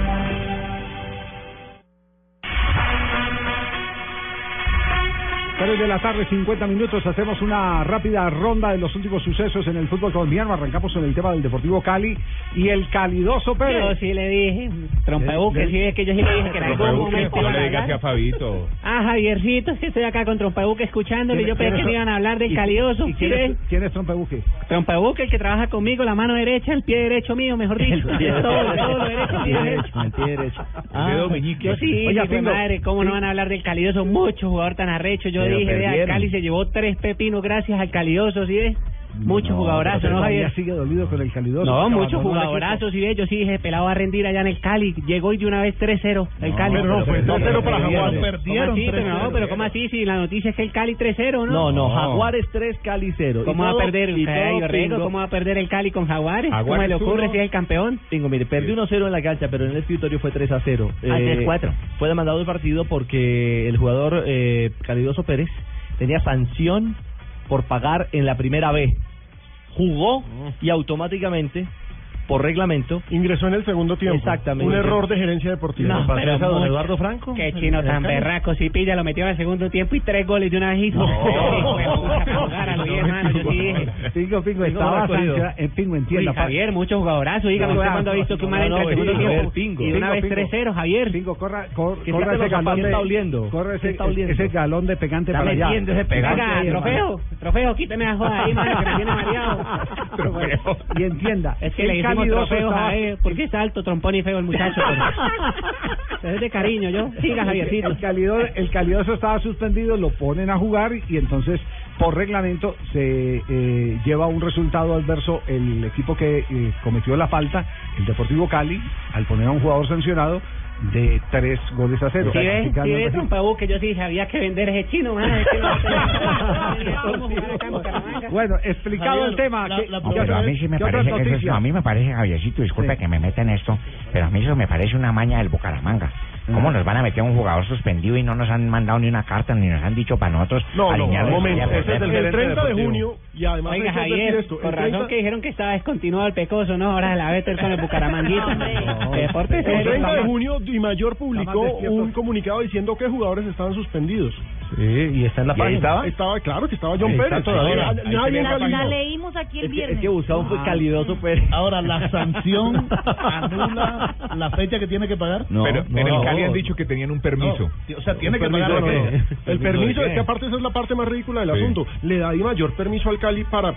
Tres de la tarde, 50 minutos. Hacemos una rápida ronda de los últimos sucesos en el fútbol colombiano. Arrancamos con el tema del Deportivo Cali y el calidoso Pérez. Yo sí le dije, Trompabuque, sí, es que yo sí le dije que en algún momento iban a hablar. Fabito. Ah, Javiercito, que estoy acá con Trompabuque escuchándole, yo pensé que me iban a hablar del ¿Y- calidoso. ¿Y ¿sí quién, es, quién es Trompebuque? Trompabuque, el que trabaja conmigo, la mano derecha, el pie derecho mío, mejor dicho. todo, todo lo derecho, el pie derecho. El pie derecho. Ah, dedo meñique. yo sí, Pingo, madre, ¿cómo no van a hablar del calidoso? Mucho jugador tan arrecho. Yo dije, vea. Cali se llevó tres pepinos gracias al calidoso, ¿sí ves? Mucho jugadorazo, pero ¿no, Javier? sigue dolido con el calidoso. No, porque muchos jugadorazos, sí, yo sí dije, pelado va a rendir allá en el Cali. Llegó y de una vez 3-0 el Cali. pero no, fue 2-0 para Jaguares. ¿Cómo Perdieron así? Pero 3-0. no, pero ¿cómo así? Si la noticia es que el Cali 3-0, ¿no? No, no, Jaguares 3, Cali 0. ¿Cómo va a perder Cali? ¿Cómo va a perder el Cali con Jaguares? ¿Cómo le ocurre uno. si es el campeón? Pingo, mire, perdió 1-0 en la cancha, pero en el escritorio fue 3 a 0. Ah, 3-4. Fue demandado el partido porque el jugador eh, Calidoso Pérez tenía sanción por pagar en la primera B. Jugó y automáticamente, por reglamento, ingresó en el segundo tiempo. Exactamente. Un error de gerencia deportiva. No, pero mucho. Franco? Qué chino tan berraco. Si pilla, lo metió en el segundo tiempo y tres goles de una vez a dije. Pingo, Pingo, estaba. En Pingo, entienda. Javier, muchos jugadorazos. Dígame usted cuando ha visto que un man entra en el segundo tiempo y de una vez 3-0, Javier. Pingo, corra, corra ese galón está oliendo. Corre ese, galón de pegante para allá. ese pegante ahí, trofeo, trofeo, quíteme a joda ahí, mano, que me tiene mareado. Y entienda, Es que el le decimos calidoso trofeo, estaba- Javier, porque es alto, trompón y feo el muchacho. pero- Es de cariño, yo. Siga, Javiercito. El calidoso, el calidoso estaba suspendido, lo ponen a jugar y entonces por reglamento se eh, lleva un resultado adverso el equipo que eh, cometió la falta, el Deportivo Cali, al poner a un jugador sancionado de tres goles a cero. Si ves, al ves, que yo sí dije, había que vender ese chino. Bueno, explicado el tema. ¿qué- No, qué pero a mí sí me parece eso a mí me parece, Javiercito, disculpe que me meta en esto, pero a mí eso me parece una maña del Bucaramanga. ¿Cómo nos van a meter un jugador suspendido y no nos han mandado ni una carta ni nos han dicho para nosotros No, no, un momento. Ese es el, el 30 de junio y además Oiga, Javier, esto. 30 razón que dijeron que estaba descontinuado el pecoso, ¿no? Ahora la vete con el Bucaramanguita. Deporte El serio. 30 de junio Di Mayor publicó un comunicado diciendo que jugadores estaban suspendidos. Sí, y está en la ¿Y ahí página. estaba? claro que estaba John Ahí Pérez. todavía. Ahí la Cali- La leímos aquí el viernes. buscado fue Ah. Calidoso Pérez. Ahora, la sanción anula la fecha que tiene que pagar. pero pero no, en Cali no. han dicho que tenían un permiso. No, o sea, tiene que pagar que-? El permiso, es que aparte esa es la parte más ridícula del Sí. asunto. Le da Di Mayor permiso al Cali para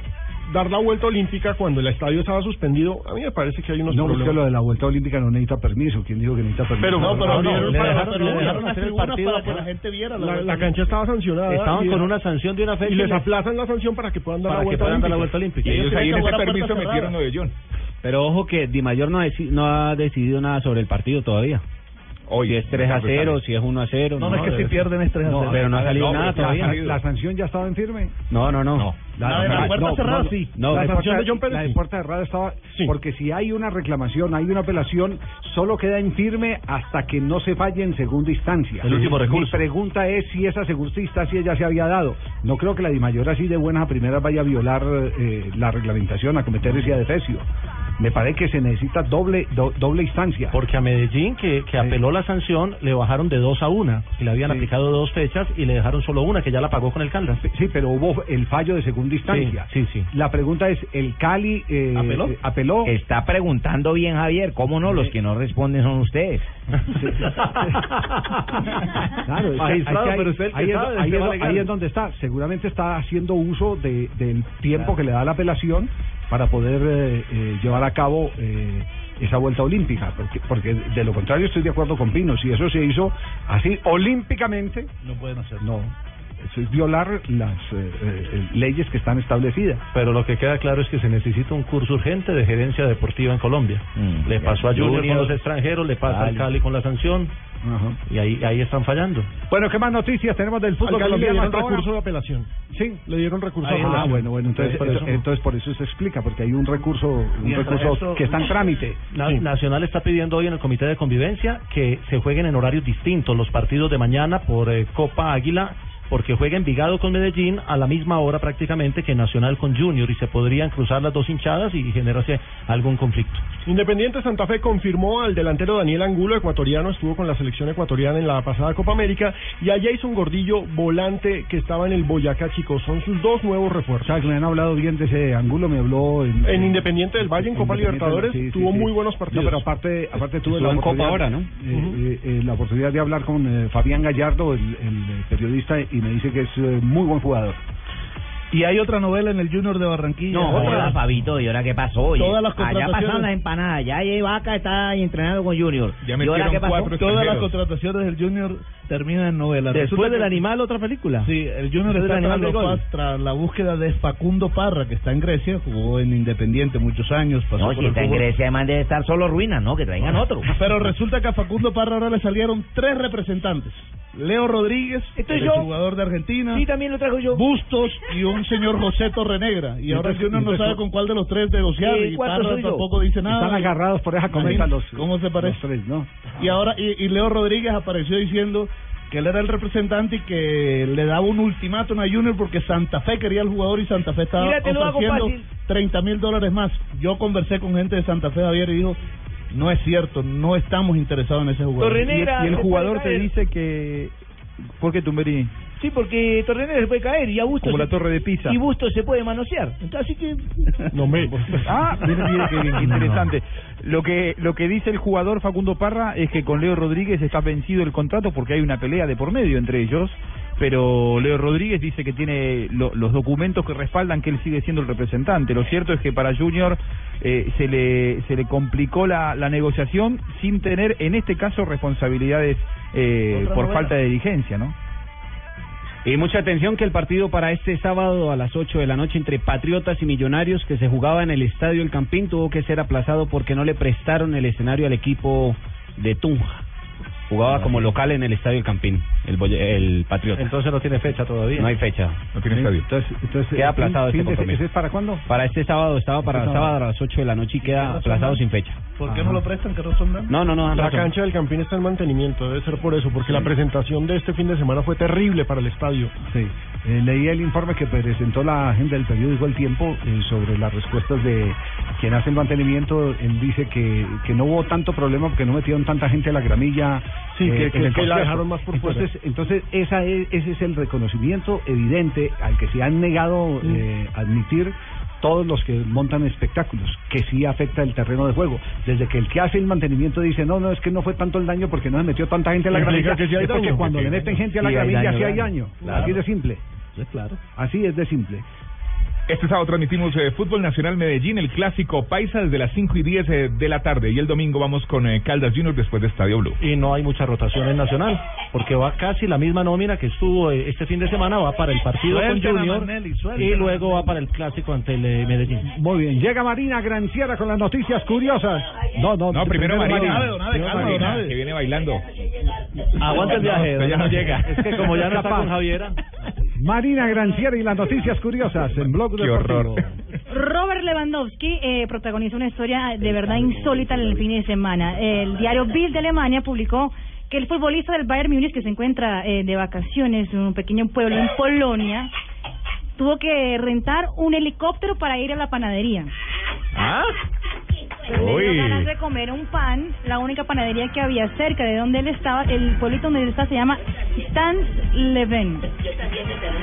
dar la vuelta olímpica cuando el estadio estaba suspendido. A mí me parece que hay unos No, es problemas. que lo de la vuelta olímpica no necesita permiso. ¿Quién dijo que necesita permiso? Pero no, pero abrieron dejaron, pero le una- dejaron unas hacer el partido para- que la gente viera. La, la cancha estaba sancionada. Estaban con una sanción de una fecha Y les aplazan la sanción para que puedan dar Para la que vuelta puedan dar la olímpica. vuelta olímpica. Y ellos Ellos ahí en ese permiso metieron lo cerrada. de John. Pero ojo que Di Mayor no, deci- no ha decidido nada sobre el partido todavía. Hoy si es 3 a 0, si es 1 a 0. No, no, es que si pierden es 3 a 0. pero no ha salido nada la, todavía. la sanción ya estaba en firme. No, no, no. La de la puerta cerrada, sí. No, la de puerta, de John Pérez, la de sí. puerta cerrada estaba porque si hay una reclamación, hay una apelación, solo queda en firme hasta que no se falle en segunda instancia. El último Mi recurso. pregunta es si esa segunda instancia ya se había dado. No creo que la Dimayor así de buenas a primeras vaya a violar eh, la reglamentación, a cometer ese adefesio. Me parece que se necesita doble do- doble instancia. Porque a Medellín, que, que apeló la sanción, le bajaron de dos a una. Y le habían Sí. aplicado dos fechas y le dejaron solo una, que ya la pagó con el Caldas. Sí, pero hubo el fallo de segunda instancia. Sí, sí, La pregunta es, ¿el Cali eh, ¿Apeló? eh, apeló? Está preguntando bien, Javier. ¿Cómo no? Los que no responden son ustedes. Claro, es, ahí es donde está. Seguramente está haciendo uso de, del tiempo que le da la apelación para poder eh, eh, llevar a cabo eh, esa vuelta olímpica. Porque, porque de lo contrario estoy de acuerdo con Pino. Si eso se hizo así olímpicamente, No pueden hacer. no. Eso es violar las eh, eh, leyes que están establecidas. Pero lo que queda claro es que se necesita un curso urgente de gerencia deportiva en Colombia. Mm, le pasó a Junior, Junior, con los extranjeros, le pasa al Cali con la sanción. Y ahí, ahí están fallando. Bueno, ¿qué más noticias tenemos del fútbol Al Cali le colombiano dieron recurso de apelación. Sí, le dieron recurso de Ah, bueno, bueno, entonces, por entonces, eso. entonces por eso se explica, porque hay un recurso, un recurso eso- que está en trámite. Na- Nacional está pidiendo hoy en el Comité de Convivencia que se jueguen en horarios distintos los partidos de mañana por eh, Copa Águila, porque juega Envigado con Medellín a la misma hora prácticamente que Nacional con Junior y se podrían cruzar las dos hinchadas y generarse algún conflicto. Independiente Santa Fe confirmó al delantero Daniel Angulo, ecuatoriano, estuvo con la selección ecuatoriana en la pasada Copa América, y a Jason Gordillo, volante que estaba en el Boyacá, chicos. Son sus dos nuevos refuerzos. O sea, que me han hablado bien de ese ángulo, me habló en, En Independiente del Valle, en Copa Libertadores, sí, sí, tuvo sí. muy buenos partidos. No, pero aparte, aparte tuve Estuvo la en Copa ahora, ¿no? eh, eh, eh, la oportunidad de hablar con eh, Fabián Gallardo, el, el, periodista, y me dice que es eh, muy buen jugador. Y hay otra novela en el Junior de Barranquilla. No, joda, Fabito, ¿y ahora qué pasó? Oye, Todas las allá pasaron las empanadas, ya hay Vaca está ahí entrenando con Junior. Ya ¿Y ahora qué pasó? Todas las contrataciones del Junior terminan en novela. Después Resulta del que- animal, otra película. Sí, el Junior Después está del tras, los tras la búsqueda de Facundo Parra, que está en Grecia, jugó en Independiente muchos años. Pasó No, si está en. Grecia, además debe estar solo ruinas, ¿no? Que traigan otro. Pero resulta que a Facundo Parra ahora le salieron tres representantes. Leo Rodríguez, Estoy el yo. jugador de Argentina. Sí, también lo traigo yo. Bustos y un señor José Torrenegra. Y, ahora entonces- Junior no sabe con cuál de los tres negociar. Y ¿cuántos Parra tampoco dice nada. Están agarrados por esa cometa los, ¿Cómo se parece? los tres, ¿no? Y ahora, y, y Leo Rodríguez apareció diciendo que él era el representante y que le daba un ultimátum a Junior porque Santa Fe quería el jugador y Santa Fe estaba Mira, te lo hago ofreciendo fácil. 30 mil dólares más. Yo conversé con gente de Santa Fe, Javier, y dijo, no es cierto, no estamos interesados en ese jugador. y el jugador te dice que... ¿Por qué Tumberini? Sí, porque Torrenegra se puede caer y a Bustos... Como la torre de Pisa. Y Bustos se puede manosear. Entonces, así que... No me. Ah, mire, mire qué bien, qué interesante. Lo que lo que dice el jugador Facundo Parra es que con Leo Rodríguez está vencido el contrato porque hay una pelea de por medio entre ellos, pero Leo Rodríguez dice que tiene lo- los documentos que respaldan que él sigue siendo el representante. Lo cierto es que para Junior eh, se le se le complicó la, la negociación sin tener en este caso responsabilidades eh, por novela. falta de diligencia, ¿no? Y mucha atención que el partido para este sábado a las 8 de la noche entre Patriotas y Millonarios que se jugaba en el Estadio El Campín tuvo que ser aplazado porque no le prestaron el escenario al equipo de Tunja. Jugaba como local en el Estadio El Campín, el, el Patriota. Entonces no tiene fecha todavía. No hay fecha. No tiene estadio. Entonces, entonces Queda aplazado fin- este fin de- compromiso. ¿Ese es para cuándo? Para este sábado estaba para el Este sábado. sábado a las 8 de la noche y queda aplazado sin fecha. ¿Por qué no lo prestan? ¿Qué razón dan? No, no, no. La razón. cancha del Campín está en mantenimiento, debe ser por eso, porque la presentación de este fin de semana fue terrible para el estadio. Sí. Eh, leí el informe que presentó la gente del periódico El Tiempo eh, sobre las respuestas de quien hace el mantenimiento. Él dice que, que no hubo tanto problema porque no metieron tanta gente a la gramilla. Sí, que- en que- la dejaron más por entonces, fuera. Entonces, esa es, ese es el reconocimiento evidente al que se han negado eh, admitir todos los que montan espectáculos, que sí afecta el terreno de juego. Desde que el que hace el mantenimiento dice, no, no, es que no fue tanto el daño porque no se metió tanta gente a la gramilla, que sí hay es porque daño. cuando le meten gente a la sí gramilla sí hay daño. Claro. Así de simple. claro. Así es de simple. Este sábado transmitimos eh, Fútbol Nacional Medellín, el clásico Paisa desde las 5 y 10 eh, de la tarde. Y el domingo vamos con eh, Caldas Junior después de Estadio Blue. Y no hay mucha rotación en Nacional, porque va casi la misma nómina que estuvo eh, este fin de semana, va para el partido con Junior Manelli, y luego va para el clásico ante el eh, Medellín. Muy bien, llega Marina Granciera con las noticias curiosas. No, no, No, primero Marina. Primero que viene bailando. Aguanta el viaje, No, ya no llega. Es que como ya no está con Javiera. Marina Granciera y las noticias curiosas en Blog Qué Deportivo. horror. Robert Lewandowski eh, protagonizó una historia de verdad insólita en el fin de semana. El diario Bild de Alemania publicó que el futbolista del Bayern Múnich que se encuentra eh, de vacaciones en un pequeño pueblo en Polonia tuvo que rentar un helicóptero para ir a la panadería. ¿Ah? Comer un pan, la única panadería que había cerca de donde él estaba, el pueblito donde él está se llama Stans Leven.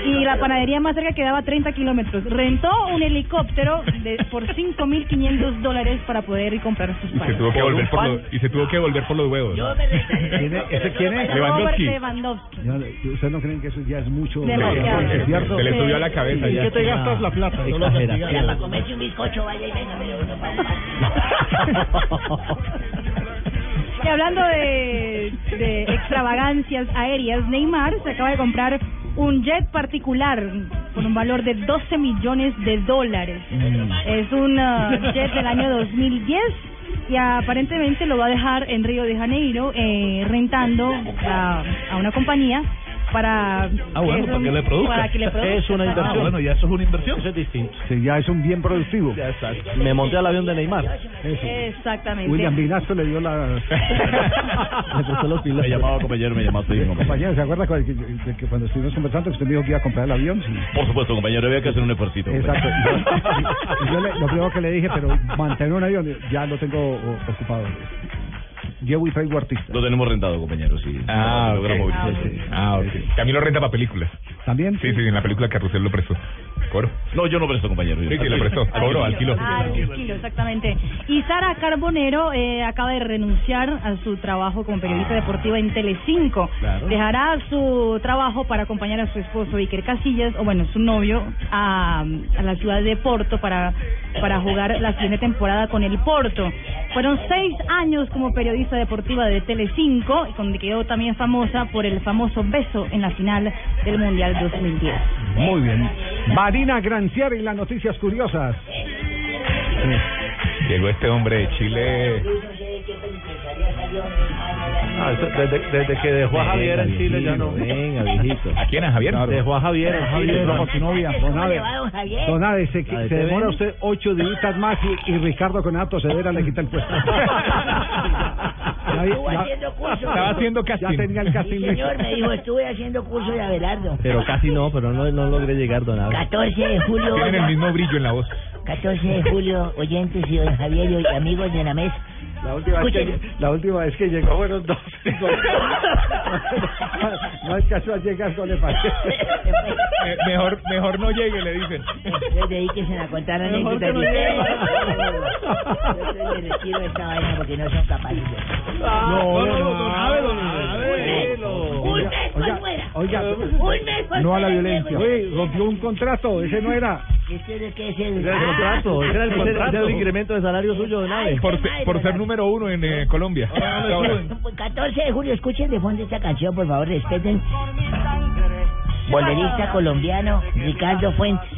Y la panadería más cerca quedaba a 30 kilómetros. Rentó un helicóptero de, por 5.500 dólares para poder ir a comprar sus Y se panes. tuvo que volver por los, y se tuvo que volver por los huevos. ¿Quién es? ¿Ese quién es? Lewandowski. Ya, ¿Ustedes no creen que eso ya es mucho? Demasiado. ¿Es cierto? Se le subió a la cabeza ¿En ya. qué te gastas la plata? No lo. Para comerse un bizcocho, vaya y venga, pero uno Y hablando de, de extravagancias aéreas, Neymar se acaba de comprar un jet particular con un valor de 12 millones de dólares. Es un uh, jet del año 2010 y aparentemente lo va a dejar en Río de Janeiro eh, rentando a, a una compañía para Ah, bueno, para un- que le produzca. para que le produzca. Es una inversión. Ah, bueno, ya eso es una inversión. Eso es distinto. Sí, ya es un bien productivo. Ya exacto. Me monté al avión de Neymar. Exactamente. William Vinasco le dio la... Prestó los pilas. Me llamaba compañero, me llamaba primo. Compañero, ¿se acuerda cu- que, de que cuando estuvimos conversando que usted me dijo que iba a comprar el avión? Sí. Por supuesto, compañero, había que hacer un esfuerzo. Exacto. Y yo, y yo le- lo primero que le dije, pero mantener un avión, ya lo tengo ocupado. Llevo y traigo artistas. Lo tenemos rentado, compañero, sí. Ah, Lo ok. logramos Ah, bien. ok. Ah. Camilo renta para películas. ¿También? Sí, sí, en la película Carrusel lo prestó. Coro. No, yo no presto, compañero. Sí, sí, lo prestó. Ah, el kilo, exactamente. Y Sara Carbonero eh, acaba de renunciar a su trabajo como periodista deportiva en Telecinco. Claro. Dejará su trabajo para acompañar a su esposo Iker Casillas, o bueno, su novio, a, a la ciudad de Porto para, para jugar la siguiente temporada con el Porto. Fueron seis años como periodista deportiva de Telecinco, y donde quedó también famosa por el famoso beso en la final del Mundial 2010. Muy bien. Marina Granciera y las noticias curiosas. Llegó este hombre de Chile. Ah, eso, desde, desde que dejó a Javier en Chile ya no. Venga, viejito. ¿A quién? ¿A Javier? Dejó a Javier en Chile. Javier, como su novia, Donade. se, se ¿te demora usted ocho días más y, y Ricardo Conato Cedera le quita el puesto. Estuvo ya- haciendo curso. Estaba haciendo casting. Ya tenía el casting Sí, señor, me dijo, estuve haciendo curso de Abelardo. Pero casi no, pero no, no logré llegar, don Abel. 14 de julio. Tienen el mismo brillo en la voz. 14 de julio, oyentes y don Javier y amigos de la mesa. La última, vez que, la última vez que llegó fueron dos. no alcanzó a llegar, parece. Eh, mejor, mejor no llegue, le dicen. Entonces dedíquense a contar Mejor anécdotas que no de llegue. ustedes. Yo retiro de esta vaina porque no son capaces. No, no, no. Un mes Oiga, fuera. oiga, Un mes no a la violencia. Rompió un contrato, ese no era. ¿Este de qué es el Era el contrato, ese era el, ese era el incremento de salario suyo, se- por ser número uno en eh, Colombia. Ahora. 14 de julio, escuchen de fondo esta canción, por favor, respeten. Bolerista colombiano, Ricardo Fuentes.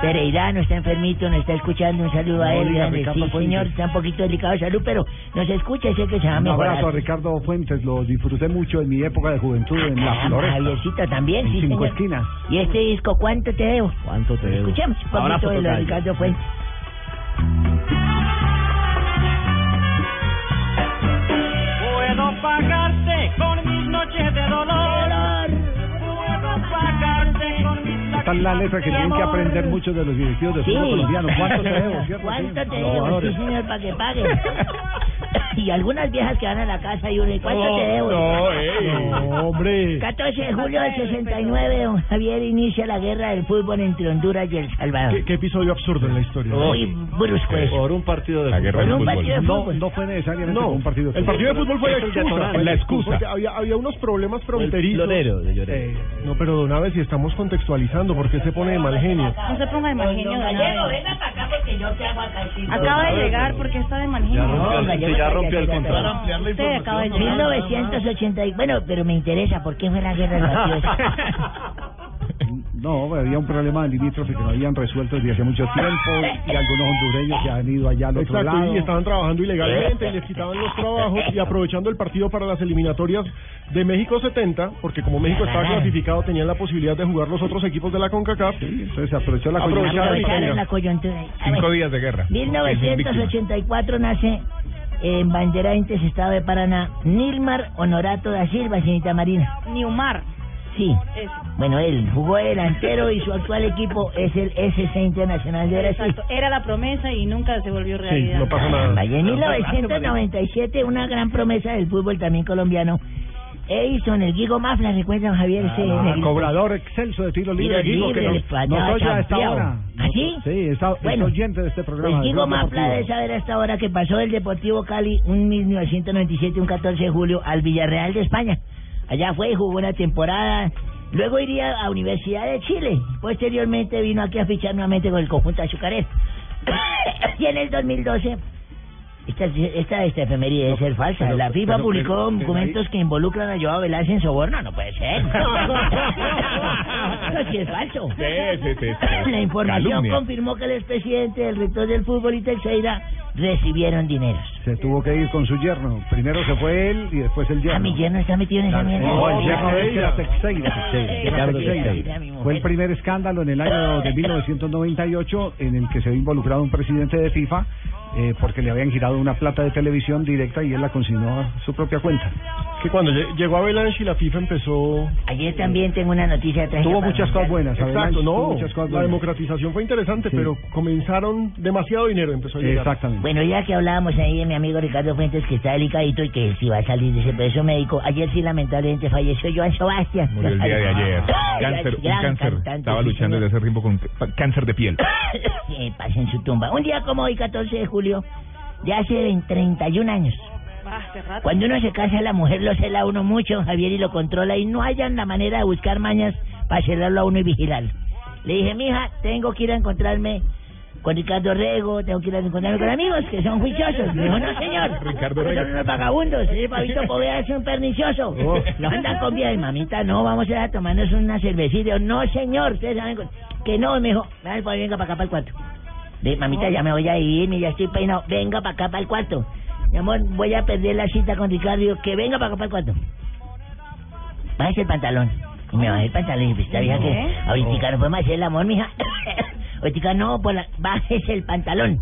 Pereirano está enfermito, nos está escuchando. Un saludo a No él. diga Ricardo sí, Fuentes. señor, está un poquito delicado de salud, pero nos escucha y sé que se va a Un abrazo a mejorar. Ricardo Fuentes, lo disfruté mucho en mi época de juventud en La Ah, Floresta. Javiercito también, En sí, cinco señor. esquinas. ¿Y este disco cuánto te debo? ¿Cuánto te debo? Escuchemos un poquito de lo de tocayo. Ricardo Fuentes. Pagarte con mis noches de dolor. Puedo pagarte con mis Esta es la letra que tienen que aprender muchos de los directivos de Sí. fútbol colombiano. ¿Cuánto te debo? cierto? ¿Cuánto Sí, te los debo? Sí, jugadores. señor, para que paguen. y algunas viejas que van a la casa y uno, ¿y ¿cuánto te debo? No, ey. No, hombre. 14 de julio del 69, don Javier inicia la guerra del fútbol entre Honduras y El Salvador. ¿Qué, qué episodio absurdo en la historia. Muy brusco eso. Por un partido de La guerra Por del un fútbol. partido de No, fútbol. no fue necesariamente No, un partido de el partido de fútbol fue la excusa. La excusa. Había, había unos problemas fronterizos. Eh, no, pero don Aves, si estamos contextualizando, ¿por qué se pone de mal genio? No se ponga de mal genio, Gallego, para acá porque yo te hago acá. Acaba de llegar porque está de mal genio. Rompió el- Sí, ya rompió el contrato. Usted acaba de llegar. 1980. y- Bueno, pero me interesa, ¿por qué fue la guerra del partido? No, había un problema limítrofe que no habían resuelto desde hace mucho tiempo y algunos hondureños que han ido allá al otro Exacto, lado. y estaban trabajando ilegalmente y les quitaban los trabajos y aprovechando el partido para las eliminatorias de México 70, porque como México estaba clasificado tenían la posibilidad de jugar los otros equipos de la CONCACAF. Entonces se aprovechó la coyuntura. la Cinco días de guerra. 1984 nace en Banderantes, Estado de Paraná, Nilmar Honorato da Silva, señorita Marina. Niumar. Sí. Bueno, él jugó de delantero y su actual equipo es el SC Internacional de Brasil. Exacto, era la promesa y nunca se volvió realidad. Caramba, Y en 1997, una gran promesa del fútbol también colombiano. Edison, el Guigo Mafla, ¿recuerdan Javier? Ese Ah, negrito? cobrador excelso de tiro libre, Guigo, que libre, nos, español, nos oye a esta hora. ¿Ah, sí? Está, es Bueno, oyente de este programa. El Guigo Mafla debe saber hasta ahora que pasó del Deportivo Cali un 1997, un 14 de julio, al Villarreal de España. Allá fue y jugó una temporada. Luego iría a Universidad de Chile. Posteriormente vino aquí a fichar nuevamente con el conjunto azucarero. y en el 2012 esta, esta, esta efeméride debe ser falsa. pero- la FIFA pero- publicó pero- documentos que involucran a Joao Velázquez en soborno. No puede ser. Eso sí es falso. Sí, sí, sí, sí. La información Calumnia. confirmó que el expresidente, el rector del fútbol y Teixeira recibieron dineros. Se tuvo que ir con su yerno. Primero se fue él y después el yerno. Ah, mi yerno está metido en esa mierda. No, el yerno de él era Teixeira. Fue el primer escándalo en el año de 1998 en el que se había involucrado un presidente de FIFA eh, porque le habían girado una plata de televisión directa y él la consignó a su propia cuenta. Que cuando lle- llegó Avalanche y la FIFA empezó... Ayer también tengo una noticia trágica Tuvo muchas cosas buenas. Exacto, no. cosas La buenas. democratización fue interesante, Sí. pero comenzaron demasiado dinero, empezó a llegar. Exactamente. Bueno, ya que hablábamos ahí de mi amigo Ricardo Fuentes, que está delicadito y que si va a salir de ese peso médico, ayer sí lamentablemente falleció Joan Sebastián. Murió el día de ayer. Cáncer, un cáncer. cantante, Estaba sí, luchando desde hace tiempo con cáncer de piel. que pasa en su tumba. Un día como hoy, 14 de julio, de hace 20 31 años. Cuando uno se casa, la mujer lo cela a uno mucho, Javier, y lo controla, y no hayan la manera de buscar mañas para celarlo a uno y vigilarlo. Le dije, mija, tengo que ir a encontrarme con Ricardo Rego, tengo que ir a encontrarme con amigos que son juiciosos. Me dijo, no, señor. Ricardo Son Rego. unos vagabundos. Ese Pabito Poveda es un pernicioso. Lo andan con vida. Y mamita, no, vamos a ir a tomarnos una cervecita. No, señor. Ustedes saben que no, me dijo, "Dale, pues, venga para acá, para el cuarto. Mamita, ya me voy a ir, ya estoy peinado. Venga para acá, para el cuarto. Mi amor, voy a perder la cita con Ricardo. Digo, que venga para acá, para el cuarto. Bájese el pantalón. Y me bajé el pantalón y dije, está vieja que ¿Eh? ahorita no podemos hacer el amor, mija. Ahorita no, pues la... bájese el pantalón.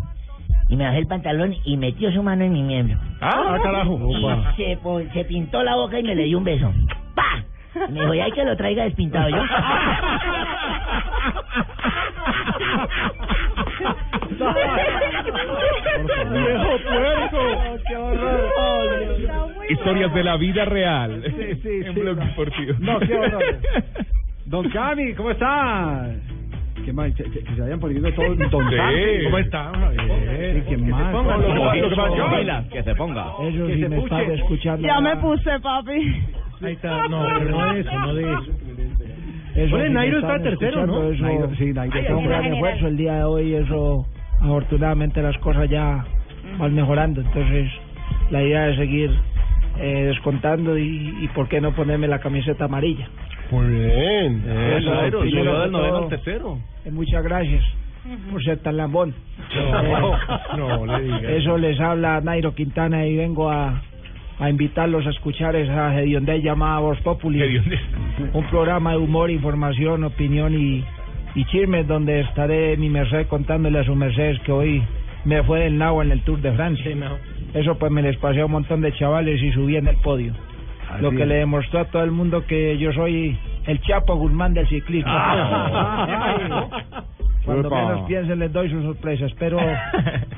Y me bajé el pantalón y metió su mano en mi miembro. Ah, carajo. Y se, po- se pintó la boca y me le dio un beso. ¡Pa! Y me dijo, ya hay que lo traiga despintado yo. ¡Viejo puerco! ¡Qué horror! Historias de la vida real. Sí, sí, en sí, Blog no. Deportivo. No, qué horror. Don Cami, ¿cómo está? ¿Qué más? Que, que se vayan poniendo todos Don Sí. ¿Cómo está? Sí, ¿qué más? ponga, lo que que que se ponga. Eso Que sí se me puche. estás escuchando. Ya me puse, papi. Ahí está, no, pero no de eso, no de eso. Eso Bueno, Nairo está tercero, ¿no? Eso, Nairo. sí, Nairo está un en gran esfuerzo el día de hoy. Eso, afortunadamente, las cosas ya van mejorando. Entonces, la idea es seguir eh, descontando y, y, ¿por qué no ponerme la camiseta amarilla? Muy bien. Eh, Eso, llegó de del noveno al tercero. eh, muchas gracias por ser tan lambón. No, no le digas. Eso les habla Nairo Quintana y vengo a, a invitarlos a escuchar esa hedionde llamada Voz Populi. Un programa de humor, información, opinión y, y chismes donde estaré mi merced contándole a su merced que hoy me fue del Nagua en el Tour de Francia. Eso pues me les pasé a un montón de chavales y subí en el podio. Lo que le demostró a todo el mundo que yo soy el Chapo Guzmán del ciclismo. Cuando Epa. menos piensen les doy su sorpresa. Espero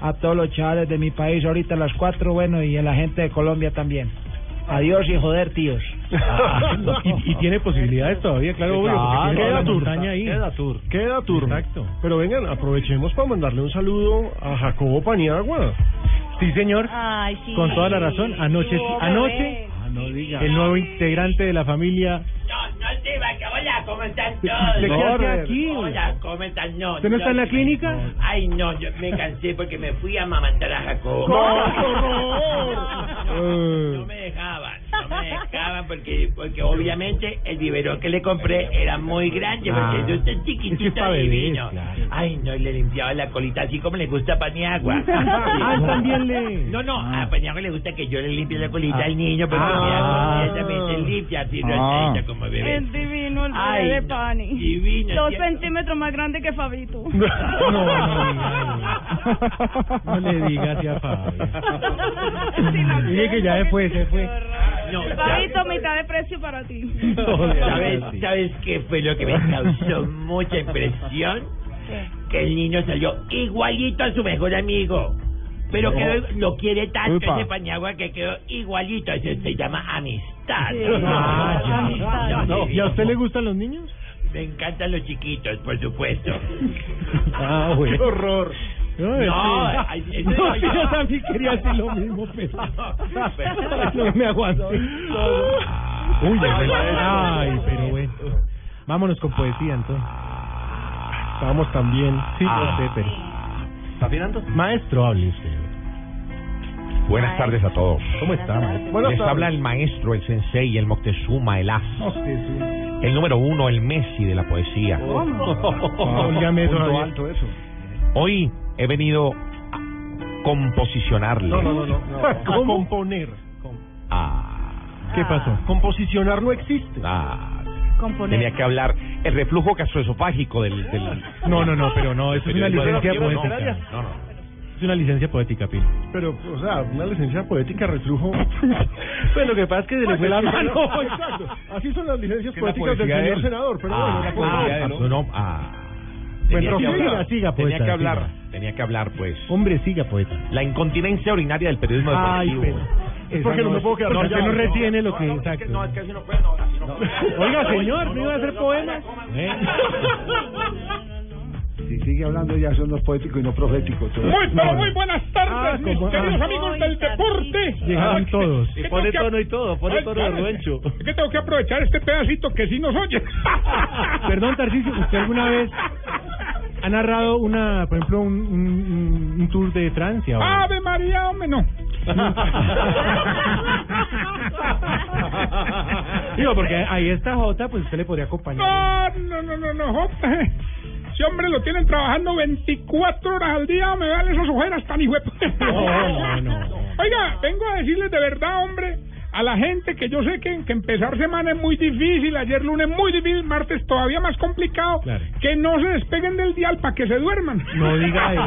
a todos los chavales de mi país ahorita a las cuatro, bueno, y a la gente de Colombia también. Adiós y joder, tíos. y, y tiene posibilidades todavía, claro, obvio, tiene queda tour. ahí. Queda tour. Queda tour. Exacto. Pero vengan, aprovechemos para mandarle un saludo a Jacobo Paniagua. Sí, señor. Ay, sí. Con toda la razón. Anoche, Estuvo anoche, bebé. el nuevo integrante de la familia. No te va que hola, ¿cómo están todos? ¿De qué hace Hola, aquí? Hola, ¿cómo están? No, ¿Usted no está en la clínica? Ay, no, yo me cansé porque me fui a amamantar a Jacob. No me dejaban, no me dejaban porque porque obviamente el biberón que le compré era muy grande, porque Ah. yo estoy Es es chiquitito bebés, divino. claro. Ay, no, y le limpiaba la colita así como le gusta a Paniagua. Ah, también le- No, no, a Paniagua le gusta que yo le limpie la colita al niño, pero Ah. ella también limpia así, Ah. rosita como bebé. Es divino el bebé Ay, de no, Pani. divino, Dos ¿cierto? centímetros más grande que Fabito. No, no, no le diga así a Fabio. Dile que ya después se fue. Fabito, mitad de precio para ti. ¿Sabes, ¿Sabes qué fue lo que me causó mucha impresión? Que el niño salió igualito a su mejor amigo. Pero No. que lo quiere tanto Upa. ese Paniagua que quedó igualito. Eso se llama amistad. Sí. Ah, Ah, no, ¿Y a usted le gustan los niños? Me encantan los chiquitos, por supuesto. Ah, güey. ¡Qué horror! No, No, es que- ay, eso no, no, sí, no. yo también quería decir lo mismo, pero no me aguanto. Uy, ay, pero bueno. Vámonos con poesía entonces. Vamos también. Sí, no sé, pero. ¿Está afinando? Maestro, hable usted. Buenas tardes a todos. ¿Cómo está, maestro? Les Buenas tardes. habla el maestro, el sensei, el Moctezuma, el as. El número uno, el Messi de la poesía. Óigame eso, Punto Javier. alto eso. Hoy he venido a composicionarle. No, no, no, no. no. A componer. ¿Qué pasó? Composicionar no existe. Ah, Componer. tenía que hablar el reflujo gastroesofágico del, del... No, no, no, pero no, eso es una licencia poética. No, no. Es una licencia poética, Pino. Pero, o sea, una licencia poética reflujo. Pues lo que pasa es que se le fue la mano. Exacto. Así son las licencias poéticas del señor senador. Pero Ah, bueno, la poesía ah, no, no, ah. Bueno, Tenía que siga, hablar, siga, tenía poeta, que hablar, siga. Tenía que hablar, pues. Hombre, siga, poeta. La incontinencia urinaria del periodismo Ay, deportivo. pero- Es porque no me puedo quedar Porque callado. no retiene lo que... Exacto. No, es que así no puede, no, así no. Oiga, señor, ¿no iba a hacer poemas? Si sigue hablando ya son los poéticos y no proféticos. Muy, pero muy buenas tardes, Ah, mis como- queridos ah. amigos del deporte. Llegaron todos. ¿qué Y tengo pone que- tono y todo, pone Ay, tono de. Ruencho. Es que tengo que aprovechar este pedacito que sí nos oye. Perdón, Tarcisio, ¿usted alguna vez ha narrado una, por ejemplo, un, un, un tour de Francia? o- Ave María, hombre, no. Digo, porque ahí está Jota, pues usted le podría acompañar. No, no, no, no, no, Jota. Ese hombre lo tienen trabajando 24 horas al día, me dan esas ojeras tan hijuepas. No, no, no. Oiga, vengo a decirles de verdad, hombre, a la gente que yo sé que, que empezar semana es muy difícil, ayer lunes muy difícil, martes todavía más complicado, Claro. que no se despeguen del dial para que se duerman. No diga eso.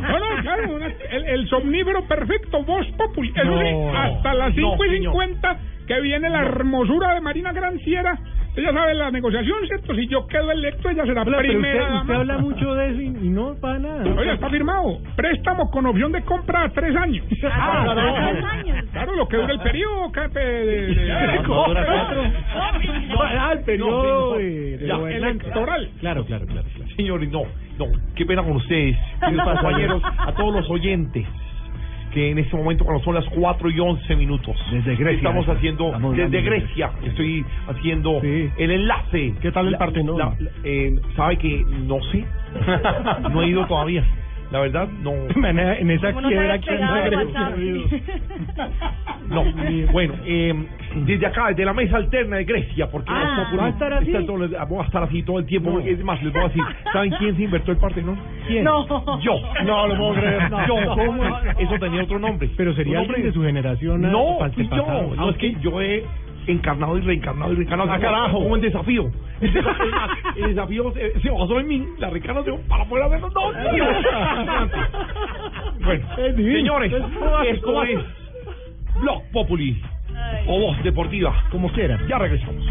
No, no, claro, una- el, el somnífero perfecto, voz. Eso sí, No, hasta las no, 5 y señor. 50 que viene la hermosura de Marina Granciera. Ella sabe la negociación, ¿cierto? Si yo quedo electo, ella será pero primera. usted, usted habla mucho de eso y, y no para nada. Oye, está firmado. Préstamo con opción de compra a tres años. Ah, claro, a tres años. Claro, lo que dura el periodo, Cape, de... Ah, el periodo electoral. Claro, claro, claro. claro. Señores, no, no, qué pena con ustedes, compañeros, a todos los oyentes, que en este momento, cuando son las 4 y 11 minutos, Desde Grecia, estamos haciendo, Estamos desde Grecia, estoy haciendo el enlace. ¿Qué tal el Partenón? la- la- eh, ¿Sabe que no sé? no he ido todavía. La verdad, no. En esa no quiebra. WhatsApp. No, bueno, eh, desde acá, desde la mesa alterna de Grecia, porque Ah. ¿Va a estar así? está todo- voy a estar así todo el tiempo. porque Es más, les voy a decir, ¿saben quién se inventó el Partenón? ¿Quién? No. Yo. No lo puedo creer. No. Yo. ¿Cómo? Eso tenía otro nombre. Pero sería alguien de su generación. No, ah, fui yo. No, es que yo he encarnado y reencarnado y reencarnado. Ah, como- carajo. Como el desafío. El desafío, el desafío se, se basó en mí. La reencarnación para de los dos. bueno, Es señores, Es- esto es Blog Populi o Voz Deportiva. Como quiera. Ya regresamos.